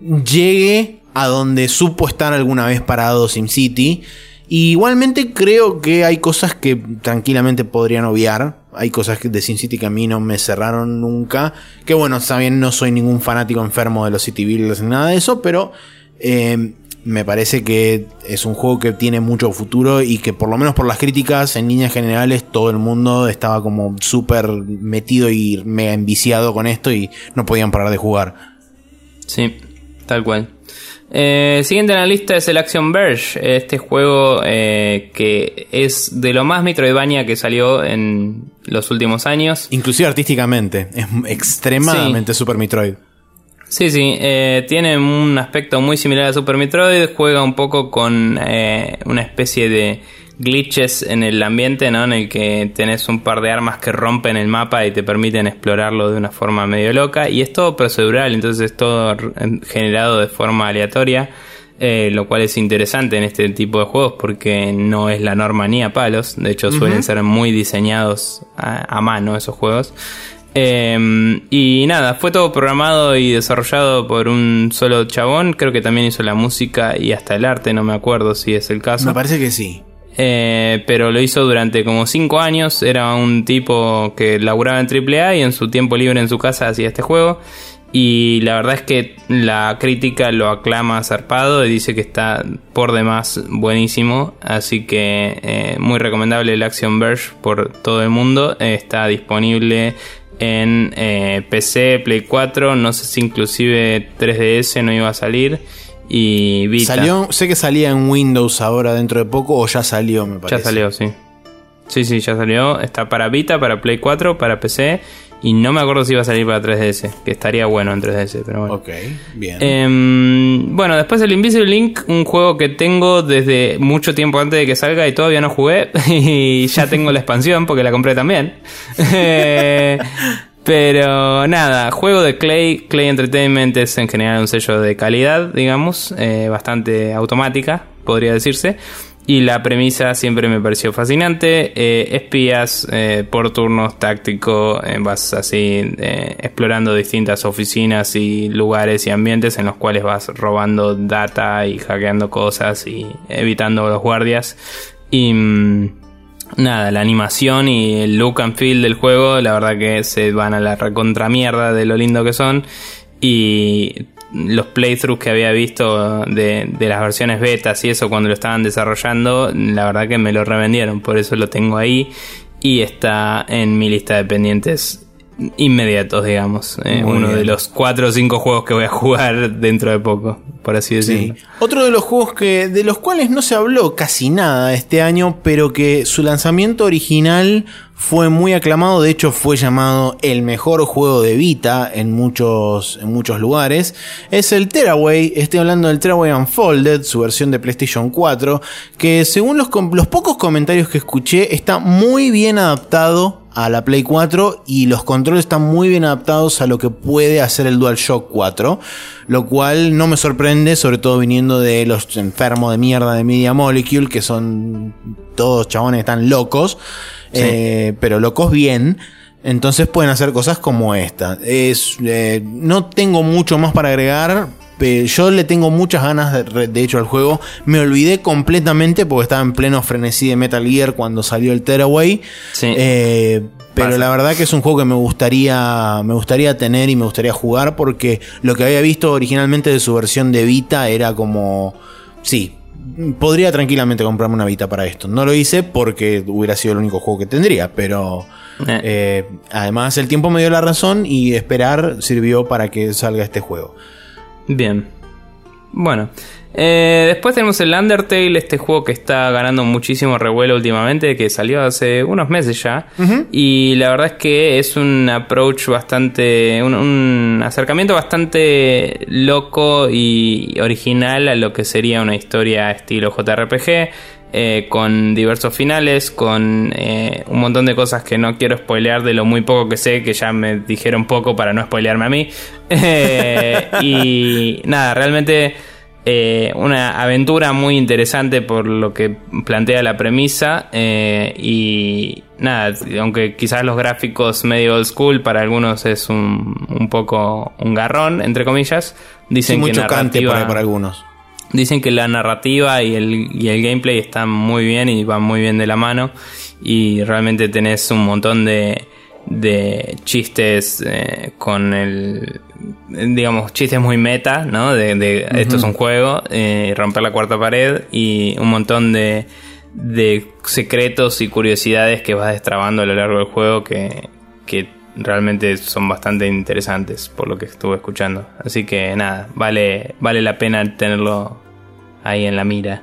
llegue a donde supo estar alguna vez parado SimCity. Y igualmente creo que hay cosas que tranquilamente podrían obviar. Hay cosas de SimCity que a mí no me cerraron nunca. Que bueno, también no soy ningún fanático enfermo de los City Builders ni nada de eso, pero eh, me parece que es un juego que tiene mucho futuro y que por lo menos por las críticas en líneas generales todo el mundo estaba como súper metido y mega enviciado con esto y no podían parar de jugar. Sí, tal cual. Eh, siguiente en la lista es el Action Verge, este juego eh, que es de lo más Metroidvania que salió en los últimos años. Inclusive artísticamente, es extremadamente Super Metroid. Sí, sí, eh, tiene un aspecto muy similar a Super Metroid, juega un poco con eh, una especie de glitches en el ambiente, ¿no? En el que tenés un par de armas que rompen el mapa y te permiten explorarlo de una forma medio loca. Y es todo procedural, entonces es todo generado de forma aleatoria. eh, lo cual es interesante en este tipo de juegos porque no es la norma ni a palos. De hecho, suelen ser muy diseñados a, a mano esos juegos. Eh, y nada, fue todo programado y desarrollado por un solo chabón. Creo que también hizo la música y hasta el arte, no me acuerdo si es el caso. Me parece que sí. Eh, pero lo hizo durante como 5 años. Era un tipo que laburaba en AAA y en su tiempo libre en su casa hacía este juego. Y la verdad es que la crítica lo aclama zarpado y dice que está por demás buenísimo. Así que eh, muy recomendable el Action Verge por todo el mundo. está disponible en eh, PC, Play 4, no sé si inclusive 3DS no iba a salir. Y Vita. Salió, sé que salía en Windows ahora dentro de poco o ya salió, me parece. Ya salió, sí. Sí, sí, ya salió. Está para Vita, para Play 4, para PC. Y no me acuerdo si iba a salir para 3DS, que estaría bueno en 3DS, pero bueno. Ok, bien. Em, bueno, después el Invisible Link, un juego que tengo desde mucho tiempo antes de que salga y todavía no jugué. Y ya tengo la expansión porque la compré también. Eh, pero nada, juego de Clay. Clay Entertainment es en general un sello de calidad, digamos, eh, bastante automática, podría decirse. Y la premisa siempre me pareció fascinante. Eh, espías eh, por turnos táctico, vas así explorando distintas oficinas y lugares y ambientes en los cuales vas robando data y hackeando cosas y evitando los guardias. Y mm, nada, la animación y el look and feel del juego, la verdad que se van a la recontramierda de lo lindo que son. Y los playthroughs que había visto de, de, las versiones betas y eso cuando lo estaban desarrollando, la verdad que me lo revendieron, por eso lo tengo ahí y está en mi lista de pendientes inmediatos, digamos. Eh, uno de los cuatro o cinco juegos que voy a jugar dentro de poco, por así decirlo. Otro de los juegos que de los cuales no se habló casi nada este año, pero que su lanzamiento original fue muy aclamado, de hecho fue llamado el mejor juego de Vita en muchos, en muchos lugares, es el Teraway, estoy hablando del Teraway Unfolded, su versión de PlayStation 4, que según los, los pocos comentarios que escuché está muy bien adaptado a la Play 4 y los controles están muy bien adaptados a lo que puede hacer el DualShock 4, lo cual no me sorprende, sobre todo viniendo de los enfermos de mierda de Media Molecule, que son todos chabones tan locos, eh, pero locos bien. Entonces pueden hacer cosas como esta. Es, eh, no tengo mucho más para agregar. Pero yo le tengo muchas ganas de, de, hecho al juego. Me olvidé completamente porque estaba en pleno frenesí de Metal Gear cuando salió el Tearaway. Eh, pero Pasa. la verdad que es un juego que me gustaría, me gustaría tener y me gustaría jugar porque lo que había visto originalmente de su versión de Vita era como, sí, podría tranquilamente comprarme una Vita para esto. No lo hice porque hubiera sido el único juego que tendría, pero eh. Eh, además el tiempo me dio la razón y esperar sirvió para que salga este juego. Bien. Bueno. Eh, después tenemos el Undertale, este juego que está ganando muchísimo revuelo últimamente, que salió hace unos meses ya. Uh -huh. Y la verdad es que es un approach bastante. Un, un, acercamiento bastante loco y original a lo que sería una historia estilo JRPG. Eh, con diversos finales, con eh, un montón de cosas que no quiero spoilear de lo muy poco que sé, que ya me dijeron poco para no spoilearme a mí. Eh, y nada, realmente una aventura muy interesante por lo que plantea la premisa. y nada, aunque quizás los gráficos medio old school para algunos es un, un poco un garrón, entre comillas. Dicen sí, que mucho narrativa, cante para algunos. Dicen que la narrativa y el, y el gameplay están muy bien y van muy bien de la mano. Y realmente tenés un montón de, de chistes eh, con el. Digamos, chistes muy meta, ¿no? De, de uh -huh. esto es un juego, eh, romper la cuarta pared y un montón de, de secretos y curiosidades que vas destrabando a lo largo del juego que, que realmente son bastante interesantes por lo que estuve escuchando. Así que nada, vale, vale la pena tenerlo ahí en la mira.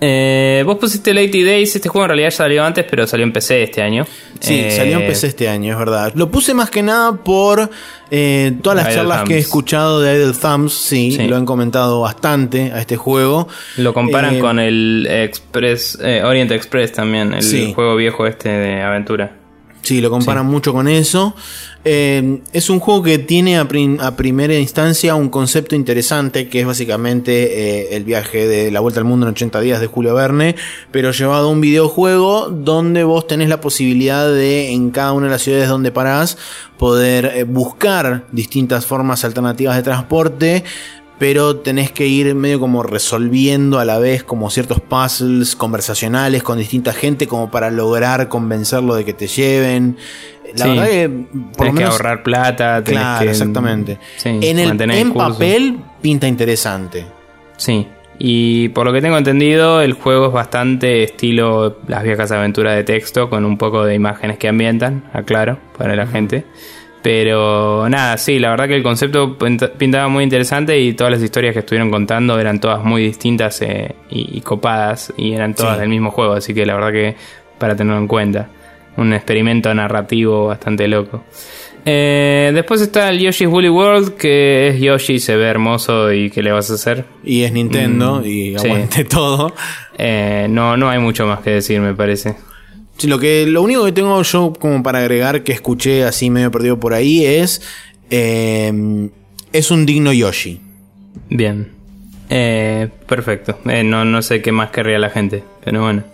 Eh, vos pusiste Lady Days, este juego en realidad ya salió antes, pero salió en PC este año. Sí, eh, salió en PC este año, es verdad. Lo puse más que nada por eh, todas las Idle charlas Thumbs. que he escuchado de Idle Thumbs, sí, sí, lo han comentado bastante a este juego. Lo comparan eh, con el Express, eh, Orient Express también, el sí. juego viejo este de aventura. Sí, lo comparan sí. mucho con eso. Eh, es un juego que tiene a, prim a, primera instancia un concepto interesante que es básicamente eh, el viaje de la vuelta al mundo en 80 días de Julio Verne, pero llevado a un videojuego donde vos tenés la posibilidad de en cada una de las ciudades donde parás poder eh, buscar distintas formas alternativas de transporte pero tenés que ir medio como resolviendo a la vez como ciertos puzzles conversacionales con distinta gente como para lograr convencerlo de que te lleven. La Sí. verdad que por lo Tenés que ahorrar plata, tenés Claro, que- exactamente. Sí, en el mantener en papel pinta interesante. Sí. Y por lo que tengo entendido, el juego es bastante estilo las viejas aventuras de texto, con un poco de imágenes que ambientan, aclaro, para la gente. Pero nada, sí, la verdad que el concepto pinta- pintaba muy interesante y todas las historias que estuvieron contando eran todas muy distintas eh, y, y copadas y eran todas Sí. del mismo juego, así que la verdad que para tenerlo en cuenta. Un experimento narrativo bastante loco. Eh, después está el Yoshi's Woolly World, que es Yoshi, se ve hermoso y ¿qué le vas a hacer? Y es Nintendo Mm, y sí. aguante todo. Eh, no, no hay mucho más que decir, me parece. Lo, que, lo único que tengo yo como para agregar que escuché así medio perdido por ahí es. eh, es un digno Yoshi. Bien. Eh, perfecto. Eh, no, no sé qué más querría la gente, pero bueno.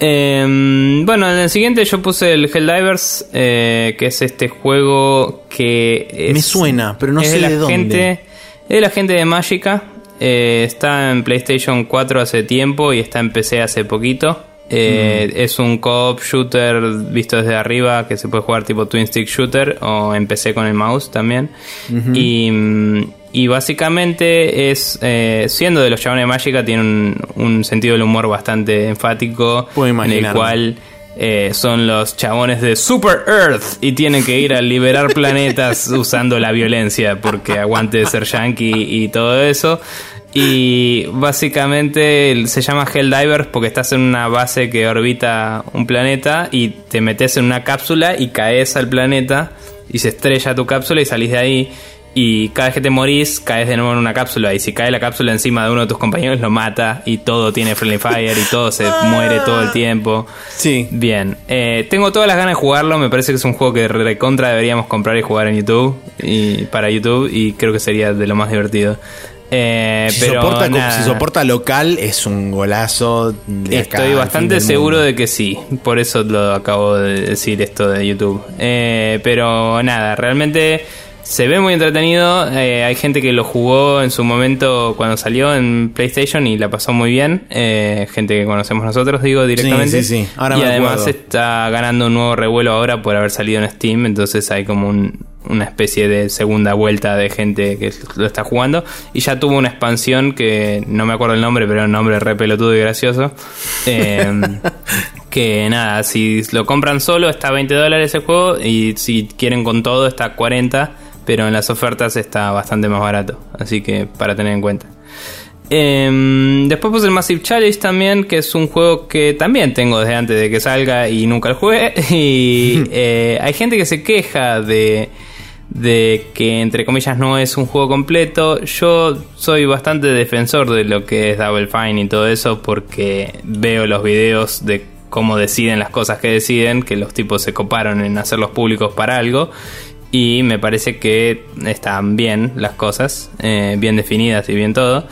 Eh, bueno, en el siguiente yo puse el Helldivers, eh, que es este juego que es, Me suena, pero no sé la de dónde. Gente, es la gente de Magica. eh, está en PlayStation 4 hace tiempo y está en PC hace poquito. Eh, Mm. Es un co-op shooter visto desde arriba que se puede jugar tipo twin stick shooter o en PC con el mouse también. y, mm, y básicamente es, eh, siendo de los chabones de Magica, tiene un, un sentido del humor bastante enfático. Puedo en el cual eh, son los chabones de Super Earth y tienen que ir a liberar planetas usando la violencia porque aguante de ser yankee y todo eso. Y básicamente se llama Helldivers porque estás en una base que orbita un planeta y te metes en una cápsula y caes al planeta y se estrella tu cápsula y salís de ahí. Y cada vez que te morís, caes de nuevo en una cápsula. Y si cae la cápsula encima de uno de tus compañeros, lo mata. Y todo tiene friendly fire y todo se muere todo el tiempo. Sí. Bien, eh, tengo todas las ganas de jugarlo. Me parece que es un juego que recontra deberíamos comprar y jugar en YouTube. Y para YouTube. Y creo que sería de lo más divertido. Eh, Si, pero soporta, nada, si soporta local, es un golazo. de Estoy bastante seguro mundo. de que sí. Por eso lo acabo de decir esto de YouTube. Eh, pero nada, realmente se ve muy entretenido. Eh, hay gente que lo jugó en su momento cuando salió en PlayStation y la pasó muy bien. Eh, gente que conocemos nosotros, digo directamente. sí, sí. Ahora y además acuerdo. está ganando un nuevo revuelo ahora por haber salido en Steam. Entonces hay como un- una especie de segunda vuelta de gente que lo está jugando. Y ya tuvo una expansión que no me acuerdo el nombre, pero era un nombre re pelotudo y gracioso. Eh, que nada, si lo compran solo está a 20 dólares el juego. Y si quieren con todo está a 40. Pero en las ofertas está bastante más barato. Así que para tener en cuenta. Em, después puse el Massive Challenge también, que es un juego que también tengo desde antes de que salga y nunca lo jugué. Y eh, hay gente que se queja de, de que, entre comillas, no es un juego completo. Yo soy bastante defensor de lo que es Double Fine y todo eso, porque veo los videos de cómo deciden las cosas que deciden, que los tipos se coparon en hacerlos públicos para algo. Y me parece que están bien las cosas, eh, bien definidas y bien todo.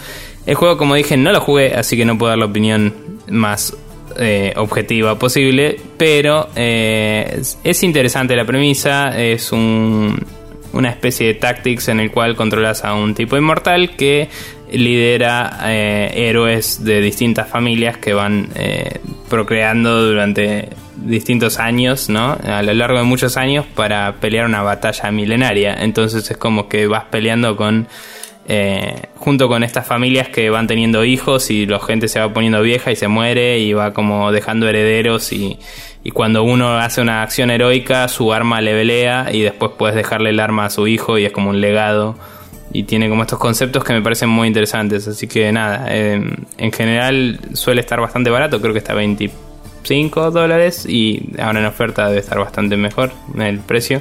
El juego, como dije, no lo jugué, así que no puedo dar la opinión más eh, objetiva posible. Pero eh, es, es interesante la premisa. Es un, una especie de tactics en el cual controlas a un tipo inmortal que lidera eh, héroes de distintas familias que van eh, procreando durante distintos años, ¿no? A lo largo de muchos años para pelear una batalla milenaria. Entonces es como que vas peleando con eh, junto con estas familias que van teniendo hijos y la gente se va poniendo vieja y se muere y va como dejando herederos y, y cuando uno hace una acción heroica su arma le velea y después puedes dejarle el arma a su hijo y es como un legado. Y tiene como estos conceptos que me parecen muy interesantes. Así que nada eh, en general suele estar bastante barato. Creo que está a 25 dólares y ahora en oferta debe estar bastante mejor el precio.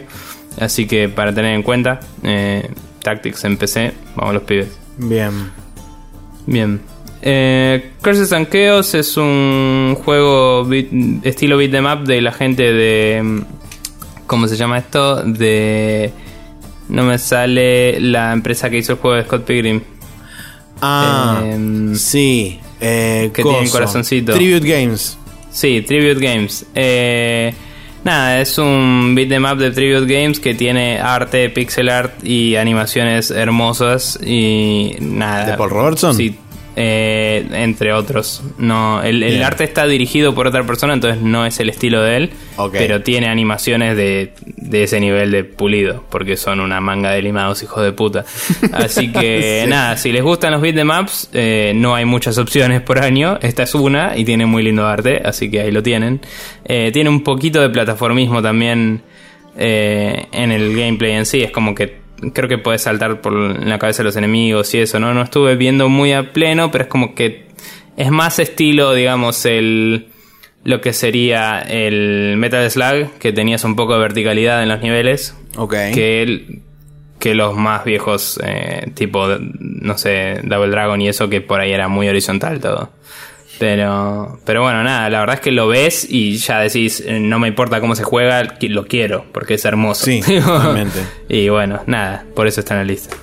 Así que para tener en cuenta eh, Tactics en PC vamos los pibes. Bien. Bien. Eh, Curses and Chaos es un juego beat- estilo beat 'em up de la gente de. mm, ¿Cómo se llama esto? De. No me sale la empresa que hizo el juego de Scott Pilgrim. Ah, Em, sí. Eh, que tiene corazoncito. Tribute Games. Sí, Tribute Games. Eh, Nada, es un beat em up de Tribute Games que tiene arte, pixel art y animaciones hermosas y nada. ¿De Paul Robertson? Sí, eh, entre otros. No, el, arte está dirigido por otra persona, entonces no es el estilo de él, pero tiene animaciones de, de ese nivel de pulido, porque son una manga de limados hijos de puta. Así que nada, si les gustan los beatemaps, eh, no hay muchas opciones por año, esta es una y tiene muy lindo arte, así que ahí lo tienen. Eh, tiene un poquito de plataformismo también eh, en el gameplay en sí, es como que creo que puedes saltar por la cabeza de los enemigos y eso, ¿no? No estuve viendo muy a pleno, pero es como que es más estilo, digamos, el lo que sería el Metal Slug, que tenías un poco de verticalidad en los niveles, Ok. que el- que los más viejos, eh, tipo, no sé, Double Dragon y eso, que por ahí era muy horizontal todo. Pero, pero bueno, nada, la verdad es que lo ves y ya decís, eh, no me importa cómo se juega, lo quiero, porque es hermoso. Sí, y bueno, nada, por eso está en la lista.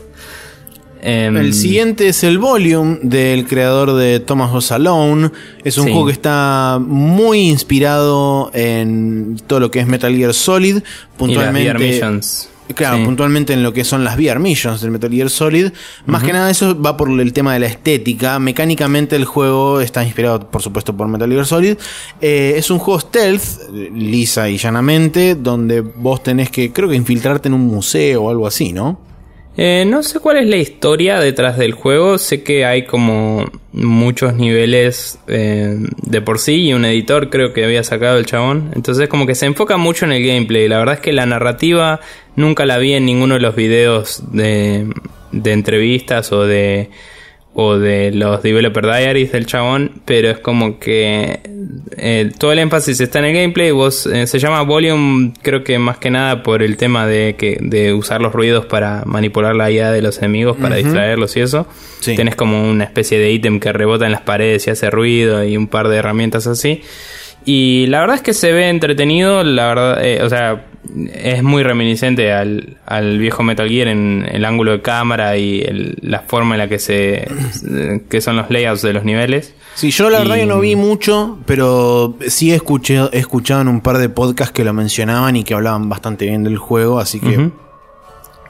Em, El siguiente es el Volume del creador de Thomas Was Alone. Es un Sí. juego que está muy inspirado en todo lo que es Metal Gear Solid. y las Puntualmente. VR Missions. Claro, Sí. puntualmente en lo que son las VR Missions del Metal Gear Solid. Más que nada eso va por el tema de la estética. Mecánicamente el juego está inspirado, por supuesto, por Metal Gear Solid. Eh, es un juego stealth, lisa y llanamente, donde vos tenés que, creo que infiltrarte en un museo o algo así, ¿no? Eh, no sé cuál es la historia detrás del juego. Sé que hay como muchos niveles eh, de por sí y un editor creo que había sacado el chabón. Entonces como que se enfoca mucho en el gameplay. La verdad es que la narrativa nunca la vi en ninguno de los videos de, de entrevistas o de o de los developer diaries del chabón, pero es como que eh, todo el énfasis está en el gameplay. Vos eh, se llama volume, creo que más que nada por el tema de que de usar los ruidos para manipular la IA de los enemigos para distraerlos y eso. Sí. Tenés como una especie de ítem que rebota en las paredes y hace ruido y un par de herramientas así. Y la verdad es que se ve entretenido, la verdad, eh, o sea, es muy reminiscente al, al viejo Metal Gear en el ángulo de cámara y el- la forma en la que se que son los layouts de los niveles. Sí, yo la verdad Y- que no vi mucho, pero sí escuché, he escuchado en un par de podcasts que lo mencionaban y que hablaban bastante bien del juego, así que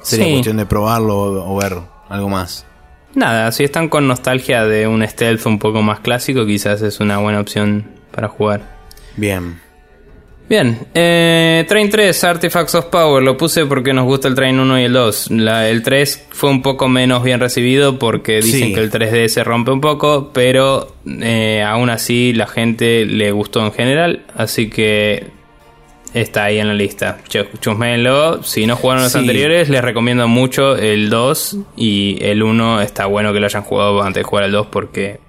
sería Sí. cuestión de probarlo o, o ver algo más. Nada, si están con nostalgia de un stealth un poco más clásico, quizás es una buena opción para jugar. Bien. Bien, eh, Train 3, Artifacts of Power, lo puse porque nos gusta el Train 1 y el 2. La- el 3 fue un poco menos bien recibido porque dicen Sí. que el 3D se rompe un poco, pero eh, aún así la gente le gustó en general, así que está ahí en la lista. Ch- Chusméenlo, si no jugaron los Sí. anteriores, les recomiendo mucho el 2 y el 1 está bueno que lo hayan jugado antes de jugar el 2 porque...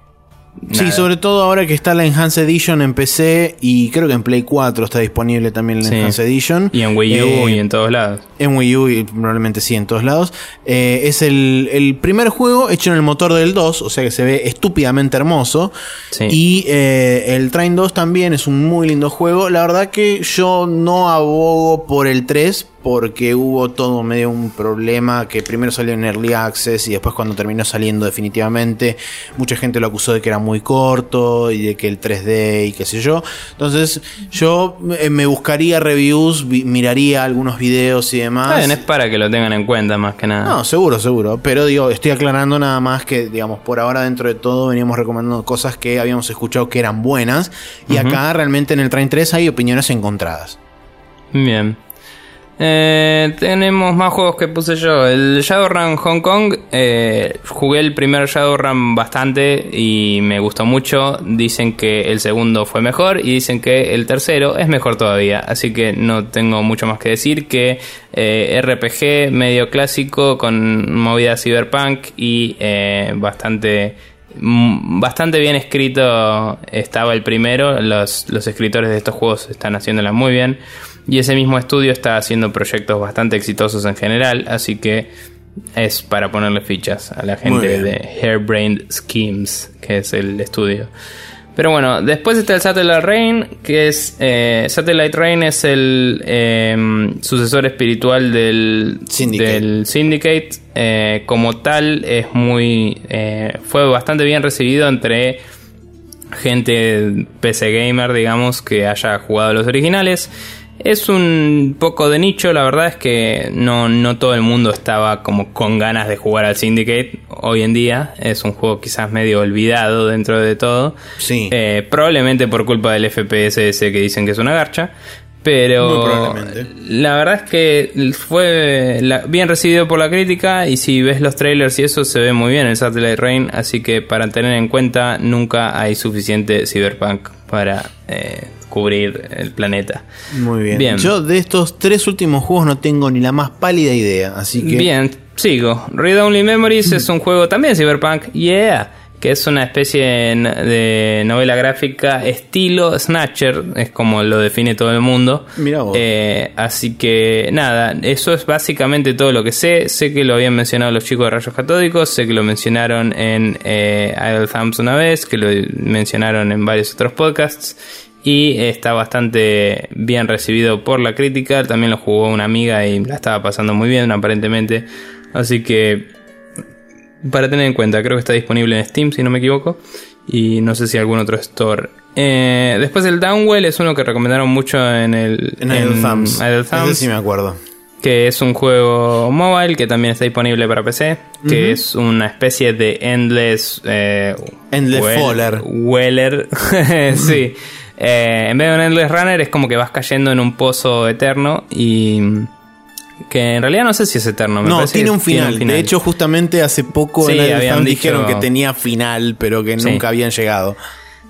Sí, sobre todo ahora que está la Enhanced Edition en PC y creo que en Play 4 está disponible también la Sí. Enhanced Edition. Y en Wii U Eh, y en todos lados. En Wii U y probablemente sí en todos lados. Eh, es el, el primer juego hecho en el motor del 2, o sea que se ve estúpidamente hermoso. Sí. Y eh, el Train 2 también es un muy lindo juego. La verdad que yo no abogo por el 3 porque hubo todo medio un problema que primero salió en Early Access y después cuando terminó saliendo definitivamente mucha gente lo acusó de que era muy corto y de que el 3D y qué sé yo. Entonces yo eh, me buscaría reviews, vi- miraría algunos videos y demás. Bien, es para que lo tengan en cuenta más que nada. No, seguro, seguro. Pero digo, estoy aclarando nada más que, digamos, por ahora dentro de todo veníamos recomendando cosas que habíamos escuchado que eran buenas. Y acá realmente en el Train 3 hay opiniones encontradas. Bien. Eh, tenemos más juegos que puse yo. El Shadowrun Hong Kong. eh, jugué el primer Shadowrun bastante y me gustó mucho. Dicen que el segundo fue mejor y dicen que el tercero es mejor todavía. Así que no tengo mucho más que decir que eh, RPG medio clásico con movida cyberpunk y eh, bastante mm, bastante bien escrito estaba el primero. Los, los escritores de estos juegos están haciéndola muy bien. Y ese mismo estudio está haciendo proyectos bastante exitosos en general. Así que es para ponerle fichas a la gente de Hairbrained Schemes, que es el estudio. Pero bueno, después está el Satellite Rain, que es. eh, Satellite Rain es el eh, sucesor espiritual del Syndicate. del Syndicate. Eh, como tal, es muy. eh, fue bastante bien recibido entre gente PC gamer, digamos, que haya jugado los originales. Es un poco de nicho, la verdad es que no, no todo el mundo estaba como con ganas de jugar al Syndicate hoy en día. Es un juego quizás medio olvidado dentro de todo. Sí. Eh, probablemente por culpa del FPS ese que dicen que es una garcha. Pero la verdad es que fue bien recibido por la crítica y si ves los trailers y eso se ve muy bien el Satellite Rain, así que para tener en cuenta nunca hay suficiente cyberpunk para eh, cubrir el planeta. Muy bien. Yo de estos tres últimos juegos no tengo ni la más pálida idea, así que... Bien, sigo. Read Only Memories es un juego también cyberpunk, yeah que es una especie de novela gráfica estilo Snatcher, es como lo define todo el mundo. Mira eh, así que nada, eso es básicamente todo lo que sé. Sé que lo habían mencionado los chicos de Rayos Catódicos, sé que lo mencionaron en eh, Idle Thumbs una vez, que lo mencionaron en varios otros podcasts. Y está bastante bien recibido por la crítica. También lo jugó una amiga y la estaba pasando muy bien, aparentemente. Así que para tener en cuenta. Creo que está disponible en Steam, si no me equivoco. Y no sé si algún otro store. Eh, después el Downwell es uno que recomendaron mucho en el... En, el Thumbs. sí me acuerdo. Que es un juego mobile que también está disponible para PC. Que es una especie de Endless... Eh, endless Faller. Weller. sí. Eh, en vez de un Endless Runner es como que vas cayendo en un pozo eterno y que en realidad no sé si es eterno. no, tiene un, final. De hecho, justamente hace poco en habían dijeron que tenía final, pero que nunca habían llegado.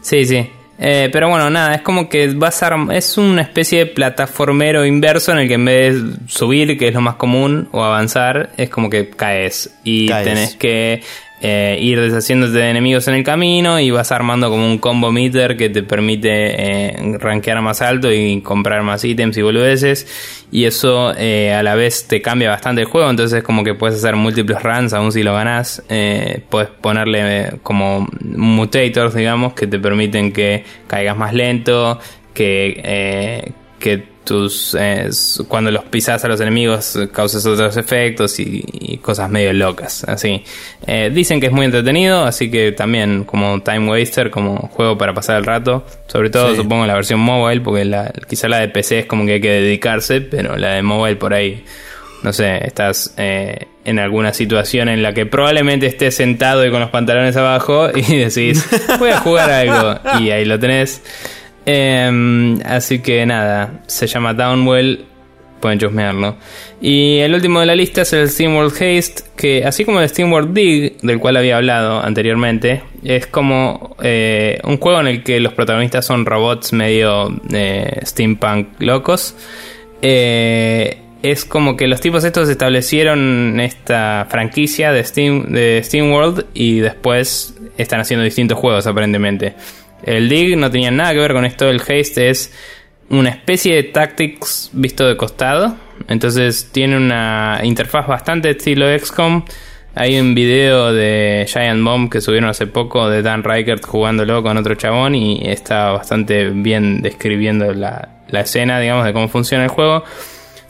Sí, sí. Eh, pero bueno, nada, es como que vas a es una especie de plataformero inverso en el que en vez de subir, que es lo más común, o avanzar, es como que caes y tenés que eh, ir deshaciéndote de enemigos en el camino y vas armando como un combo meter que te permite eh, rankear más alto y comprar más ítems y boludeces. Y eso eh, a la vez te cambia bastante el juego entonces es como que puedes hacer múltiples runs aún si lo ganas eh, puedes ponerle como mutators digamos que te permiten que caigas más lento que, que tus cuando los pisas a los enemigos causas otros efectos y, cosas medio locas así. Eh, dicen que es muy entretenido así que también como time waster como juego para pasar el rato. Sobre todo supongo la versión mobile porque la, quizá la de PC es como que hay que dedicarse pero la de mobile por ahí no sé estás eh, en alguna situación en la que probablemente estés sentado y con los pantalones abajo y decís voy a jugar algo y ahí lo tenés Em, así que nada, se llama Downwell, pueden chusmearlo. Y el último de la lista es el SteamWorld Haste, que así como el SteamWorld Dig, del cual había hablado anteriormente, es como eh, un juego en el que los protagonistas son robots medio eh, steampunk locos. Eh, es como que los tipos estos establecieron esta franquicia de Steam de SteamWorld y después están haciendo distintos juegos aparentemente. El Dig no tenía nada que ver con esto. El Haste es una especie de Tactics visto de costado. Entonces tiene una interfaz bastante estilo XCOM. Hay un video de Giant Bomb que subieron hace poco de Dan Reichert jugándolo con otro chabón y está bastante bien describiendo la, la escena, digamos, de cómo funciona el juego.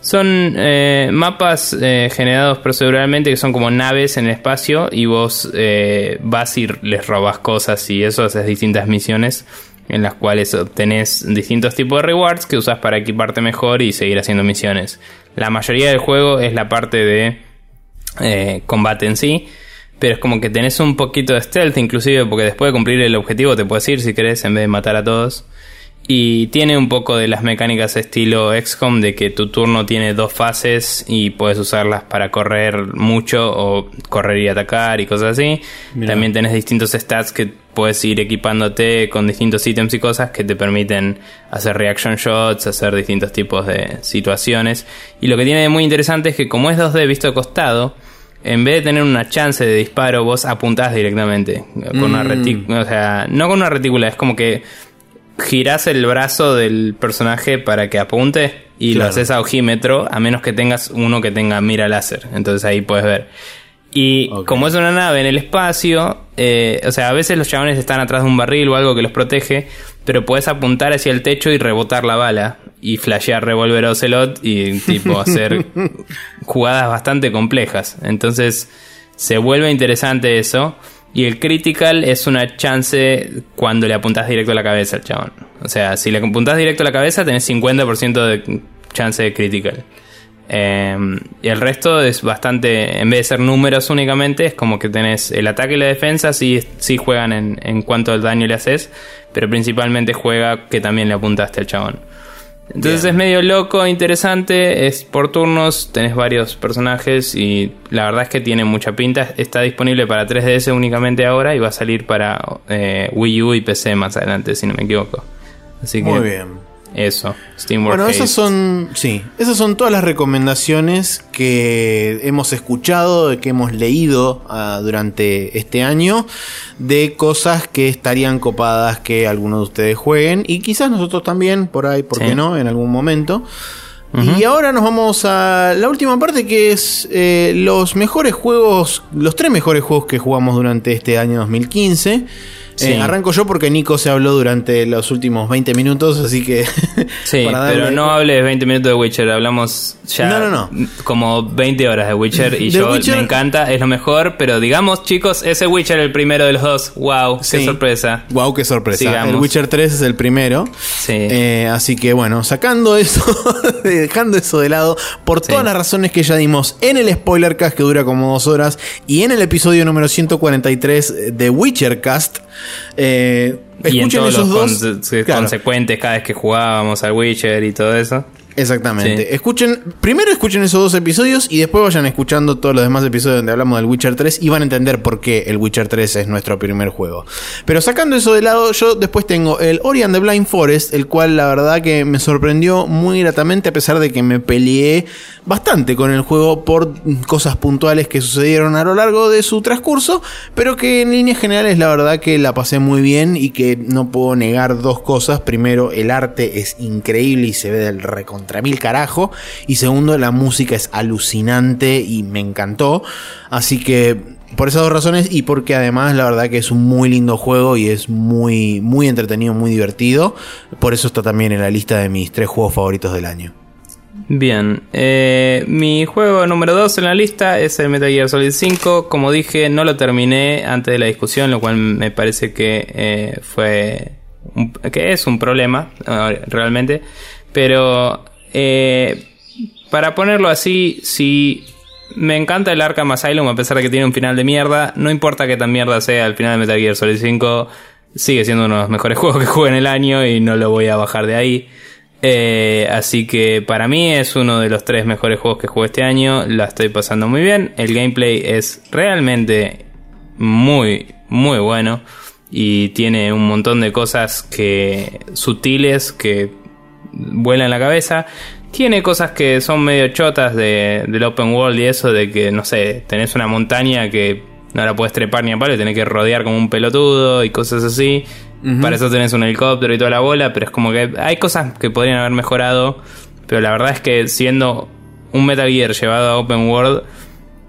Son eh, mapas eh, generados proceduralmente que son como naves en el espacio y vos eh, vas y les robas cosas y eso haces distintas misiones en las cuales obtenés distintos tipos de rewards que usas para equiparte mejor y seguir haciendo misiones. La mayoría del juego es la parte de combate en sí, pero es como que tenés un poquito de stealth inclusive porque después de cumplir el objetivo te puedes ir si querés en vez de matar a todos. Y tiene un poco de las mecánicas estilo XCOM de que tu turno tiene dos fases y puedes usarlas para correr mucho o correr y atacar y cosas así. También tenés distintos stats que puedes ir equipándote con distintos ítems y cosas que te permiten hacer reaction shots, hacer distintos tipos de situaciones. Y lo que tiene de muy interesante es que como es 2D visto de costado, en vez de tener una chance de disparo, vos apuntás directamente con una mm. retícula. O sea, no con una retícula, es como que girás el brazo del personaje para que apunte y lo haces a ojímetro, a menos que tengas uno que tenga mira láser. Entonces ahí puedes ver. Y como es una nave en el espacio, eh, o sea, a veces los chabones están atrás de un barril o algo que los protege, pero puedes apuntar hacia el techo y rebotar la bala y flashear Revolver Ocelot y tipo hacer jugadas bastante complejas. Entonces se vuelve interesante eso. Y el critical es una chance cuando le apuntas directo a la cabeza al chabón. O sea, si le apuntas directo a la cabeza, tenés 50% de chance de critical. Em, y el resto es bastante, en vez de ser números únicamente, es como que tenés el ataque y la defensa, sí, sí juegan en, en cuanto al daño le haces, pero principalmente juega que también le apuntaste al chabón. Entonces es medio loco, interesante, es por turnos, tenés varios personajes y la verdad es que tiene mucha pinta. Está disponible para 3DS únicamente ahora y va a salir para eh, Wii U y PC más adelante, si no me equivoco. Así que Muy bien. Eso, Steamworld Bueno, esas son, sí, esas son todas las recomendaciones que hemos escuchado, que hemos leído ah, durante este año, de cosas que estarían copadas que algunos de ustedes jueguen y quizás nosotros también, por ahí, ¿por Sí. qué no? En algún momento. Y ahora nos vamos a la última parte que es eh, los mejores juegos, los tres mejores juegos que jugamos durante este año 2015. Sí. Eh, arranco yo porque Nico se habló durante los últimos 20 minutos, así que... Sí, darle- pero no hables 20 minutos de Witcher, hablamos ya No, no, no. como 20 horas de Witcher y The yo Witcher- me encanta, es lo mejor, pero digamos chicos, ese Witcher el primero de los dos, wow, qué sorpresa. Wow, qué sorpresa. Sigamos. El Witcher 3 es el primero. Sí. Eh, así que bueno, sacando eso, dejando eso de lado, por todas las razones que ya dimos en el spoiler cast que dura como dos horas y en el episodio número 143 de Witcher Cast, eh, y en todos esos los dos. conse- Claro. consecuentes cada vez que jugábamos al Witcher y todo eso. Exactamente. Sí. Escuchen, primero escuchen esos dos episodios y después vayan escuchando todos los demás episodios donde hablamos del Witcher 3 y van a entender por qué el Witcher 3 es nuestro primer juego. Pero sacando eso de lado, yo después tengo el Ori and the Blind Forest, el cual la verdad que me sorprendió muy gratamente a pesar de que me peleé bastante con el juego por cosas puntuales que sucedieron a lo largo de su transcurso, pero que en líneas generales la verdad que la pasé muy bien y que no puedo negar dos cosas. Primero, el arte es increíble y se ve del recontra mil carajo. Y segundo, la música es alucinante y me encantó. Así que por esas dos razones y porque además la verdad que es un muy lindo juego y es muy, muy entretenido, muy divertido. Por eso está también en la lista de mis tres juegos favoritos del año. Bien, eh, mi juego número 2 en la lista es el Metal Gear Solid 5. Como dije, no lo terminé antes de la discusión, lo cual me parece que eh, fue que es un problema eh, realmente. Pero eh, para ponerlo así, si me encanta el Arkham Asylum a pesar de que tiene un final de mierda, no importa que tan mierda sea el final de Metal Gear Solid 5, sigue siendo uno de los mejores juegos que jugué en el año y no lo voy a bajar de ahí. Eh, así que para mí es uno de los tres mejores juegos que jugué este año. La estoy pasando muy bien. El gameplay es realmente muy, muy bueno. Y tiene un montón de cosas que sutiles que vuelan la cabeza. Tiene cosas que son medio chotas de, del open world y eso, de que, no sé, tenés una montaña que no la puedes trepar ni a palo y tenés que rodear como un pelotudo y cosas así. Para eso tenés un helicóptero y toda la bola, pero es como que hay cosas que podrían haber mejorado. Pero la verdad es que siendo un Metal Gear llevado a open world,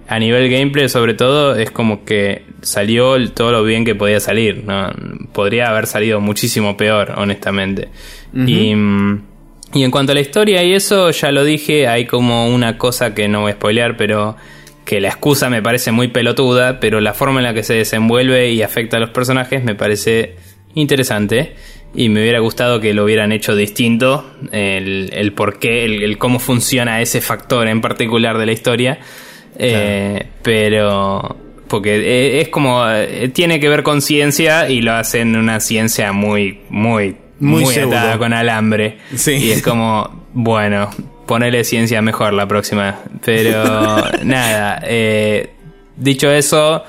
a nivel gameplay sobre todo, es como que salió todo lo bien que podía salir. ¿no? Podría haber salido muchísimo peor, honestamente. y, mm, y en cuanto a la historia y eso, ya lo dije, hay como una cosa que no voy a spoilear, pero que la excusa me parece muy pelotuda, pero la forma en la que se desenvuelve y afecta a los personajes me parece interesante. Y me hubiera gustado que lo hubieran hecho distinto, el, el por qué, el, el cómo funciona ese factor en particular de la historia. Eh, pero porque eh, es como eh, tiene que ver con ciencia y lo hacen una ciencia muy muy Muy muy, atada con alambre Sí. y es como bueno ponerle ciencia mejor la próxima pero nada eh, dicho eso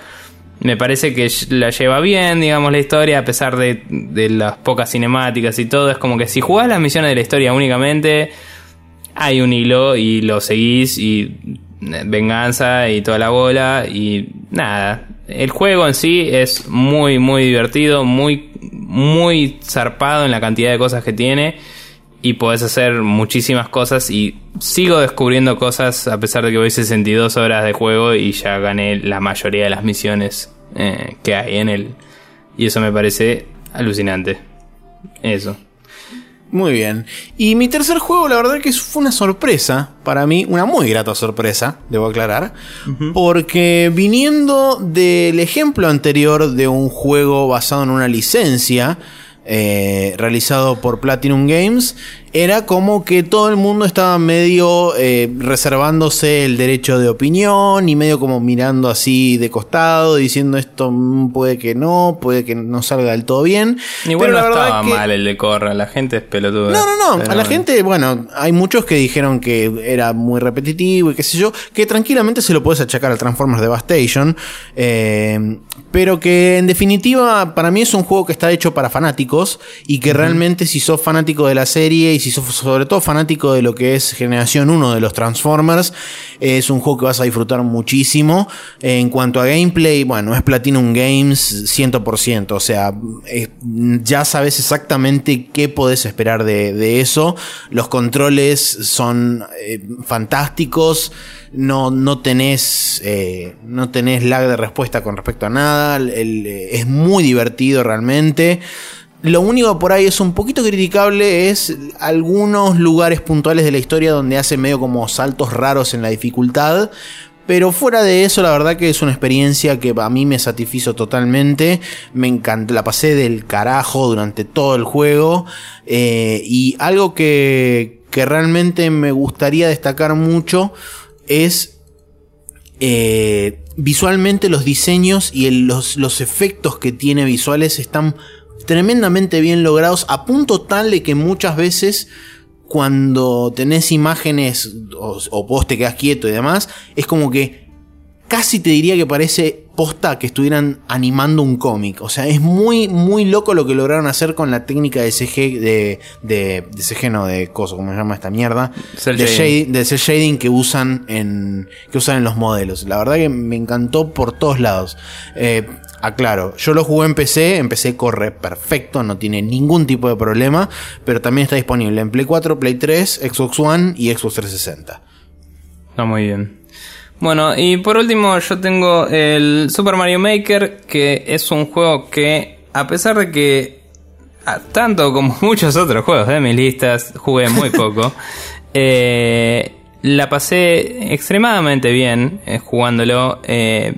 me parece que la lleva bien, digamos, la historia, a pesar de, de las pocas cinemáticas y todo. Es como que si jugás las misiones de la historia únicamente, hay un hilo y lo seguís y eh, venganza y toda la bola y nada. El juego en sí es muy, muy divertido, muy, muy zarpado en la cantidad de cosas que tiene y podés hacer muchísimas cosas y sigo descubriendo cosas a pesar de que voy 62 horas de juego y ya gané la mayoría de las misiones eh, que hay en él. Y eso me parece alucinante. Eso Muy bien. Y mi tercer juego, la verdad que fue una sorpresa para mí, una muy grata sorpresa, debo aclarar, porque viniendo del ejemplo anterior de un juego basado en una licencia, eh, realizado por Platinum Games, era como que todo el mundo estaba medio eh, reservándose el derecho de opinión y medio como mirando así de costado, diciendo esto puede que no, puede que no salga del todo bien. Igual Pero no la estaba mal el de Corra, la gente es pelotuda. No, no, no, a la gente, bueno, hay muchos que dijeron que era muy repetitivo y qué sé yo, que tranquilamente se lo puedes achacar al Transformers Devastation, eh, pero que en definitiva para mí es un juego que está hecho para fanáticos y que realmente si sos fanático de la serie y sos sobre todo fanático de lo que es Generación 1 de los Transformers, es un juego que vas a disfrutar muchísimo. En cuanto a gameplay, bueno, es Platinum Games 100%, o sea, ya sabes exactamente qué podés esperar de, eso. Los controles son eh, fantásticos, no, no, tenés, eh, no tenés lag de respuesta con respecto a nada, es muy divertido realmente. Lo único por ahí es un poquito criticable es algunos lugares puntuales de la historia donde hace medio como saltos raros en la dificultad. Pero fuera de eso, la verdad que es una experiencia que a mí me satisfizo totalmente. Me encantó, la pasé del carajo durante todo el juego. Eh, y algo que, que realmente me gustaría destacar mucho es eh, visualmente los diseños y los, los efectos que tiene visuales están tremendamente bien logrados a punto tal de que muchas veces cuando tenés imágenes o, o vos te quedas quieto y demás, es como que casi te diría que parece posta que estuvieran animando un cómic. O sea, es muy, muy loco lo que lograron hacer con la técnica de CG, de, de, de CG no, de coso, como se llama esta mierda. de, shading. de shading que usan en, que usan en los modelos. La verdad que me encantó por todos lados. Eh, aclaro, yo lo jugué en PC, en PC corre perfecto, no tiene ningún tipo de problema, pero también está disponible en Play 4, Play 3, Xbox One y Xbox 360. Está muy bien. Bueno, y por último yo tengo el Super Mario Maker, que es un juego que, a pesar de que, tanto como muchos otros juegos de mis listas, jugué muy poco, eh, la pasé extremadamente bien eh, jugándolo. Eh,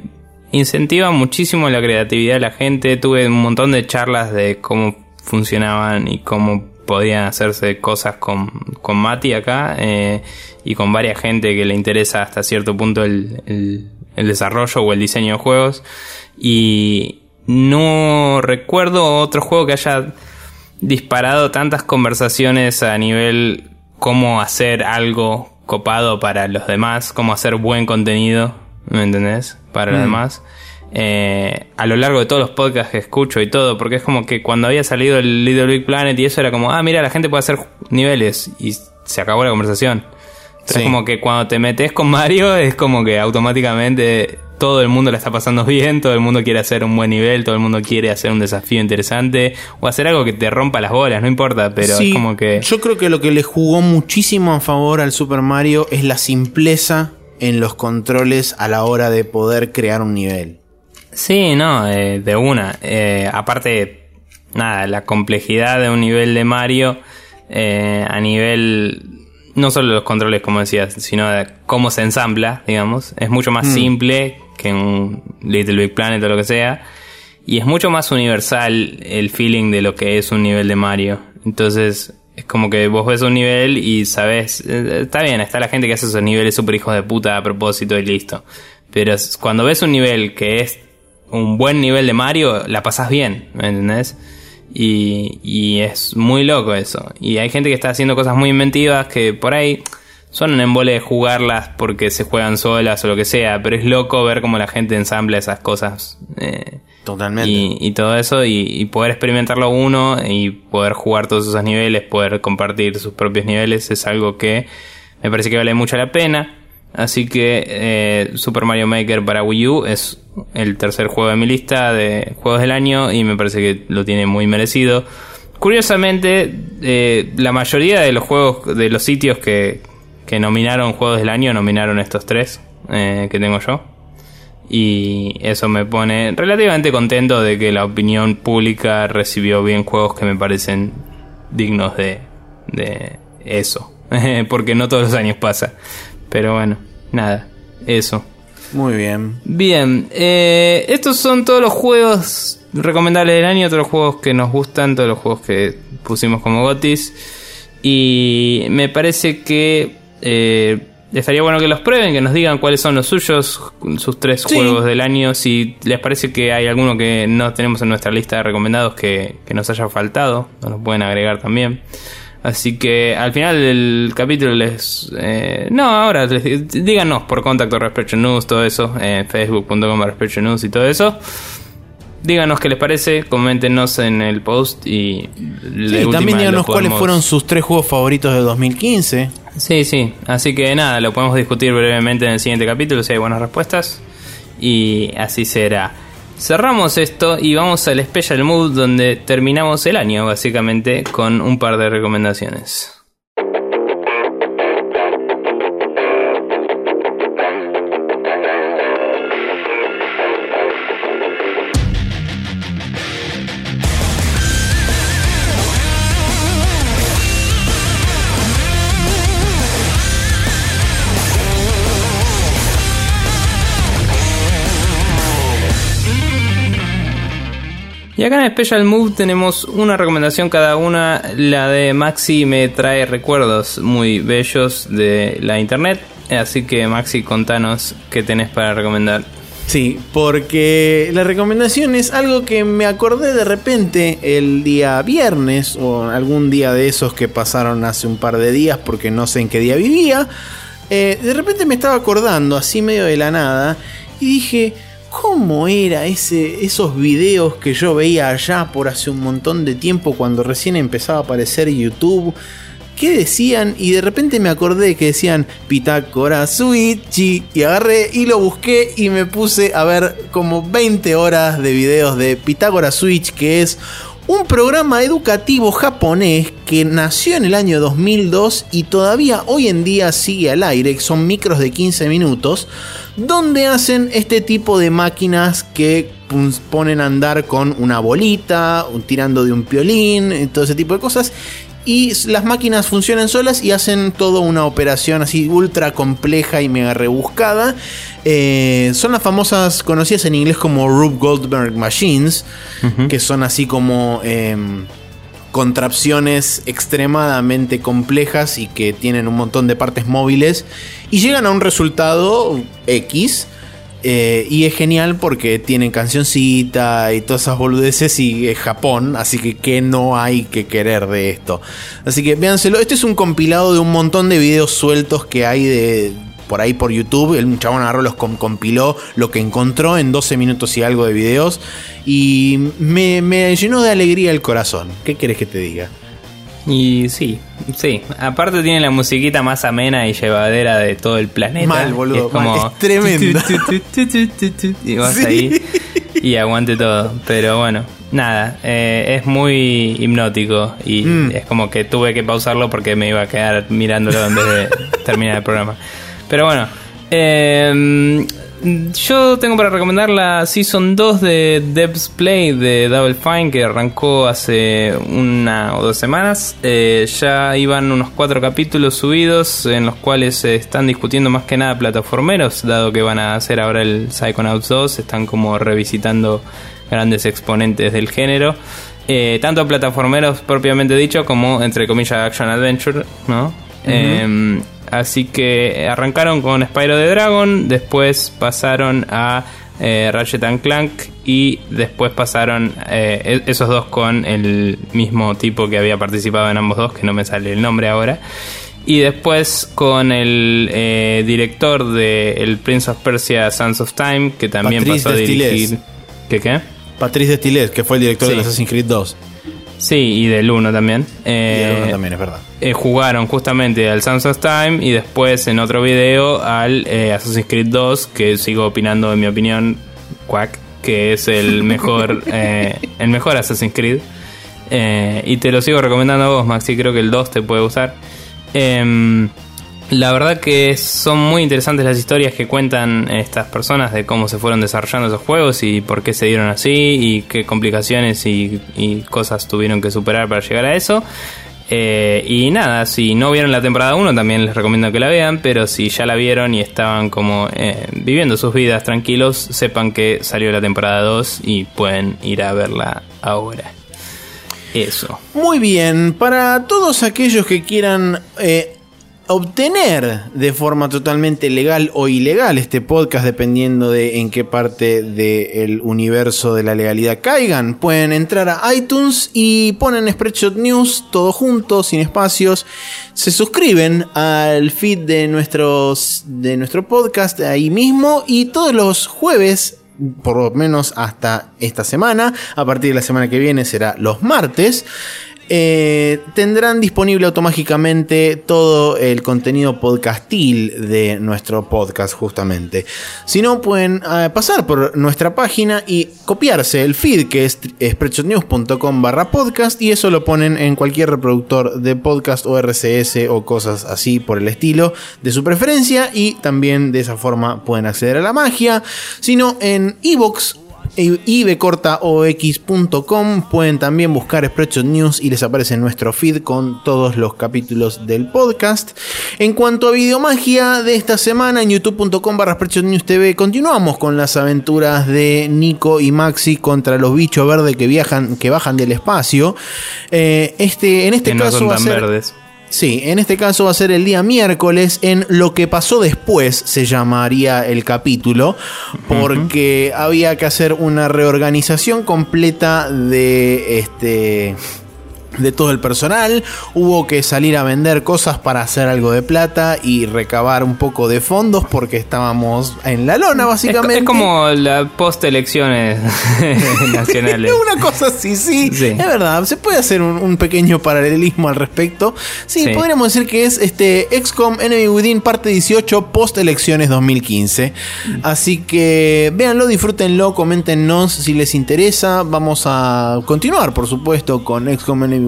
incentiva muchísimo la creatividad de la gente. Tuve un montón de charlas de cómo funcionaban y cómo podían hacerse cosas con, con Mati acá eh, y con varias gente que le interesa hasta cierto punto el, el, desarrollo o el diseño de juegos. Y no recuerdo otro juego que haya disparado tantas conversaciones a nivel cómo hacer algo copado para los demás, cómo hacer buen contenido, ¿me entendés? Para los mm. demás. Eh, a lo largo de todos los podcasts que escucho y todo, porque es como que cuando había salido el Little Big Planet y eso era como, ah, mira, la gente puede hacer niveles y se acabó la conversación. Es como que cuando te metes con Mario es como que automáticamente todo el mundo la está pasando bien, todo el mundo quiere hacer un buen nivel, todo el mundo quiere hacer un desafío interesante o hacer algo que te rompa las bolas, no importa, pero es como que... Yo creo que lo que le jugó muchísimo a favor al Super Mario es la simpleza en los controles a la hora de poder crear un nivel. Sí, no, eh, de una. Eh, aparte, nada, la complejidad de un nivel de Mario eh, a nivel no solo los controles, como decías, sino de cómo se ensambla, digamos. Es mucho más mm. simple que un Little Big Planet o lo que sea. Y es mucho más universal el feeling de lo que es un nivel de Mario. Entonces, es como que vos ves un nivel y sabes, está bien, está la gente que hace esos niveles super hijos de puta a propósito y listo. Pero cuando ves un nivel que es un buen nivel de Mario, la pasas bien, ¿me entendés? Y, y es muy loco eso. Y hay gente que está haciendo cosas muy inventivas que por ahí son un embole de jugarlas porque se juegan solas o lo que sea, pero es loco ver cómo la gente ensambla esas cosas. Eh, Totalmente. Y, todo eso, y, poder experimentarlo uno y poder jugar todos esos niveles, poder compartir sus propios niveles, es algo que me parece que vale mucho la pena. Así que eh, Super Mario Maker para Wii U es el tercer juego de mi lista de juegos del año y me parece que lo tiene muy merecido. Curiosamente, eh, la mayoría de los juegos, de los sitios que, que nominaron juegos del año, nominaron estos tres eh, que tengo yo. Y eso me pone relativamente contento de que la opinión pública recibió bien juegos que me parecen dignos de de eso. Porque no todos los años pasa. Pero bueno, nada, eso. Muy bien. Bien, eh, estos son todos los juegos recomendables del año, todos los juegos que nos gustan, todos los juegos que pusimos como gotis. Y me parece que eh, estaría bueno que los prueben, que nos digan cuáles son los suyos, sus tres juegos del año. Si les parece que hay alguno que no tenemos en nuestra lista de recomendados que, que nos haya faltado, nos lo pueden agregar también. Así que al final del capítulo les... Eh, no, ahora les, díganos por contacto Respecho News, todo eso, eh, facebook.com Respecho News y todo eso. Díganos qué les parece, coméntenos en el post y... Sí, también díganos cuáles fueron sus tres juegos favoritos de 2015. Sí, sí, así que nada, lo podemos discutir brevemente en el siguiente capítulo si hay buenas respuestas. Y así será. Cerramos esto y vamos al Special Mood donde terminamos el año básicamente con un par de recomendaciones. Y acá en Special Move tenemos una recomendación cada una. La de Maxi me trae recuerdos muy bellos de la internet. Así que Maxi, contanos qué tenés para recomendar. Sí, porque la recomendación es algo que me acordé de repente el día viernes o algún día de esos que pasaron hace un par de días porque no sé en qué día vivía. Eh, de repente me estaba acordando así medio de la nada y dije, ¿Cómo era ese, esos videos que yo veía allá por hace un montón de tiempo cuando recién empezaba a aparecer YouTube? ¿Qué decían? Y de repente me acordé que decían Pitágora Switch y agarré y lo busqué y me puse a ver como 20 horas de videos de Pitágora Switch, que es un programa educativo japonés que nació en el año 2002 y todavía hoy en día sigue al aire, son micros de 15 minutos, donde hacen este tipo de máquinas que ponen a andar con una bolita, tirando de un piolín, todo ese tipo de cosas. Y las máquinas funcionan solas y hacen toda una operación así ultra compleja y mega rebuscada. Eh, son las famosas, conocidas en inglés como Rube Goldberg Machines, que son así como em, contrapciones extremadamente complejas y que tienen un montón de partes móviles y llegan a un resultado X. Eh, y es genial porque tienen cancioncita y todas esas boludeces y es Japón, así que que no hay que querer de esto. Así que véanselo, este es un compilado de un montón de videos sueltos que hay de, por ahí por YouTube. El chabón agarró, los compiló lo que encontró en 12 minutos y algo de videos. Y me, me llenó de alegría el corazón. ¿Qué quieres que te diga? Y sí, sí. Aparte tiene la musiquita más amena y llevadera de todo el planeta. Mal, boludo. Es, como... tremendo. Y vas ahí y aguante todo. Pero bueno, nada. Eh, es muy hipnótico y mm. es como que tuve que pausarlo porque me iba a quedar mirándolo en vez de terminar el programa. Pero bueno, eh, yo tengo para recomendar la Season 2 de Devs Play de Double Fine que arrancó hace una o dos semanas. Eh, ya iban unos cuatro capítulos subidos en los cuales se están discutiendo más que nada plataformeros, dado que van a hacer ahora el Psychonauts 2. Están como revisitando grandes exponentes del género. Eh, tanto plataformeros propiamente dicho como entre comillas action adventure, ¿no? Así que arrancaron con Spyro the Dragon, después pasaron a eh, Ratchet and Clank y después pasaron eh, e-, esos dos con el mismo tipo que había participado en ambos dos, que no me sale el nombre ahora. Y después con el eh, director de El Prince of Persia Sons of Time, que también pasó a dirigir. ¿Qué qué? Patrice Destiles, que fue el director de Assassin's Creed 2. Sí, y del 1 también. Eh, también, es verdad. Eh, jugaron justamente al Sounds of Time y después en otro video al eh, Assassin's Creed 2, que sigo opinando, en mi opinión, Quack, que es el mejor, el mejor Assassin's Creed. y te lo sigo recomendando a vos, Maxi, creo que el 2 te puede gustar. La verdad que son muy interesantes las historias que cuentan estas personas de cómo se fueron desarrollando esos juegos y por qué se dieron así y qué complicaciones y, cosas tuvieron que superar para llegar a eso. Eh, y nada, si no vieron la temporada 1 también les recomiendo que la vean, pero si ya la vieron y estaban como eh, viviendo sus vidas tranquilos, sepan que salió la temporada 2 y pueden ir a verla ahora. Eso. Muy bien, para todos aquellos que quieran eh, obtener de forma totalmente legal o ilegal este podcast, dependiendo de en qué parte del universo de la legalidad caigan, pueden entrar a iTunes y ponen Spreadshot News todo junto, sin espacios. Se suscriben al feed de, nuestros, de nuestro podcast ahí mismo y todos los jueves por lo menos hasta esta semana. A partir de la semana que viene será los martes. Eh, tendrán disponible automáticamente todo el contenido podcastil de nuestro podcast justamente. Si no, pueden eh, pasar por nuestra página y copiarse el feed que es spreadshotnews.com barra podcast y eso lo ponen en cualquier reproductor de podcast o RCS o cosas así por el estilo de su preferencia y también de esa forma pueden acceder a la magia. Si no, en iVoox ibcortaox.com pueden también buscar Spreadshot News y les aparece nuestro feed con todos los capítulos del podcast. En cuanto a videomagia de esta semana en youtube.com barra News TV continuamos con las aventuras de Nico y Maxi contra los bichos verdes que viajan, que bajan del espacio. Eh, este, en este caso va a ser, verdes. Sí, en este caso va a ser el día miércoles en Lo que pasó después, se llamaría el capítulo, porque había que hacer una reorganización completa de este de todo el personal, hubo que salir a vender cosas para hacer algo de plata y recabar un poco de fondos porque estábamos en la lona básicamente. Es, como la post elecciones nacionales. Una cosa así, sí, es verdad, se puede hacer un, pequeño paralelismo al respecto. Sí, podríamos decir que es este XCOM Enemy Within parte 18 post elecciones 2015. Así que véanlo, disfrútenlo, coméntenos si les interesa. Vamos a continuar, por supuesto, con XCOM Enemy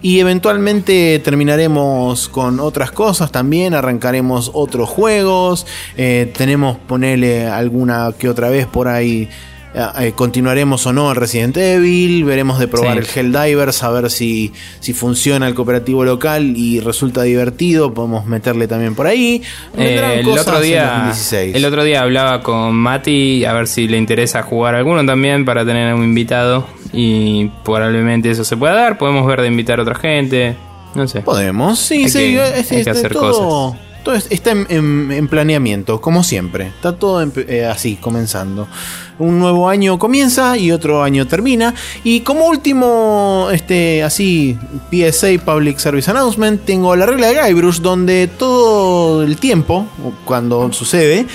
Y eventualmente terminaremos con otras cosas también, arrancaremos otros juegos, eh, tenemos ponerle alguna que otra vez por ahí. Eh, eh, continuaremos o no el Resident Evil, veremos de probar el Helldivers, a ver si, si funciona el cooperativo local y resulta divertido, podemos meterle también por ahí. el, otro día, el otro día hablaba con Mati a ver si le interesa jugar alguno también para tener un invitado y probablemente eso se pueda dar. Podemos ver de invitar a otra gente. No sé. Podemos, sí, sí. hay que este, hacer cosas. Todo está en, planeamiento, como siempre. Está todo eh, así, comenzando. Un nuevo año comienza y otro año termina. Y como último, este, así, PSA, Public Service Announcement, tengo la regla de Guybrush, donde todo el tiempo, cuando sucede,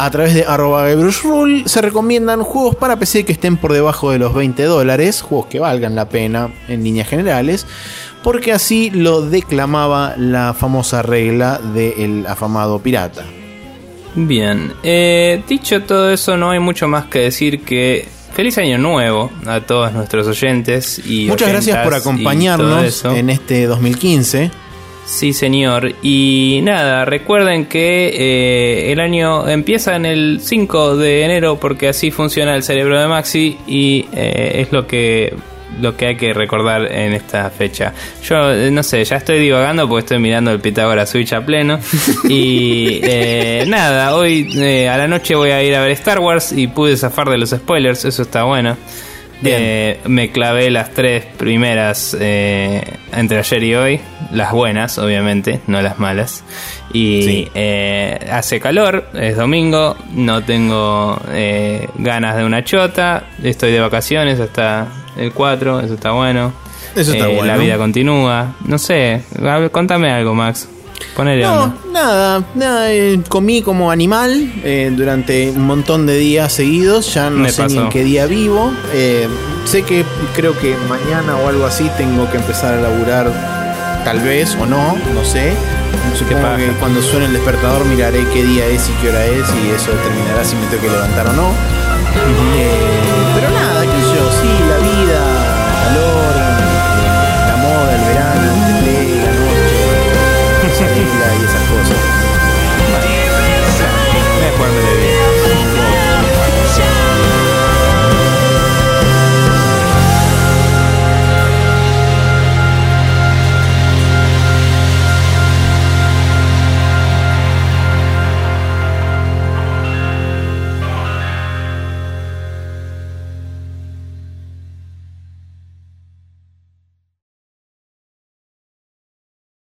a través de arroba Rule se recomiendan juegos para PC que estén por debajo de los 20 dólares, juegos que valgan la pena en líneas generales, porque así lo declamaba la famosa regla del afamado pirata. Bien, eh, dicho todo eso, no hay mucho más que decir que feliz año nuevo a todos nuestros oyentes y muchas gracias por acompañarnos en este 2015. Sí, señor. Y nada, recuerden que eh, el año empieza en el 5 de enero porque así funciona el cerebro de Maxi y eh, es lo que lo que hay que recordar en esta fecha. Yo eh, no sé, ya estoy divagando porque estoy mirando el Pitágoras Switch a pleno. Y nada, hoy a la noche voy a ir a ver Star Wars y pude zafar de los spoilers, eso está bueno. Eh, me clavé las tres primeras eh, entre ayer y hoy. Las buenas, obviamente, no las malas. Y eh, hace calor, es domingo, no tengo ganas de una chota. Estoy de vacaciones hasta el 4, eso está bueno. Eso está bueno. La vida continúa. No sé, contame algo, Max no, nada, nada. Eh, comí como animal eh, durante un montón de días seguidos. Ya no sé ni en qué día vivo. Eh, sé que creo que mañana o algo así tengo que empezar a laburar, tal vez o no, no sé. Supongo que cuando suene el despertador miraré qué día es y qué hora es y eso determinará si me tengo que levantar o no. soul.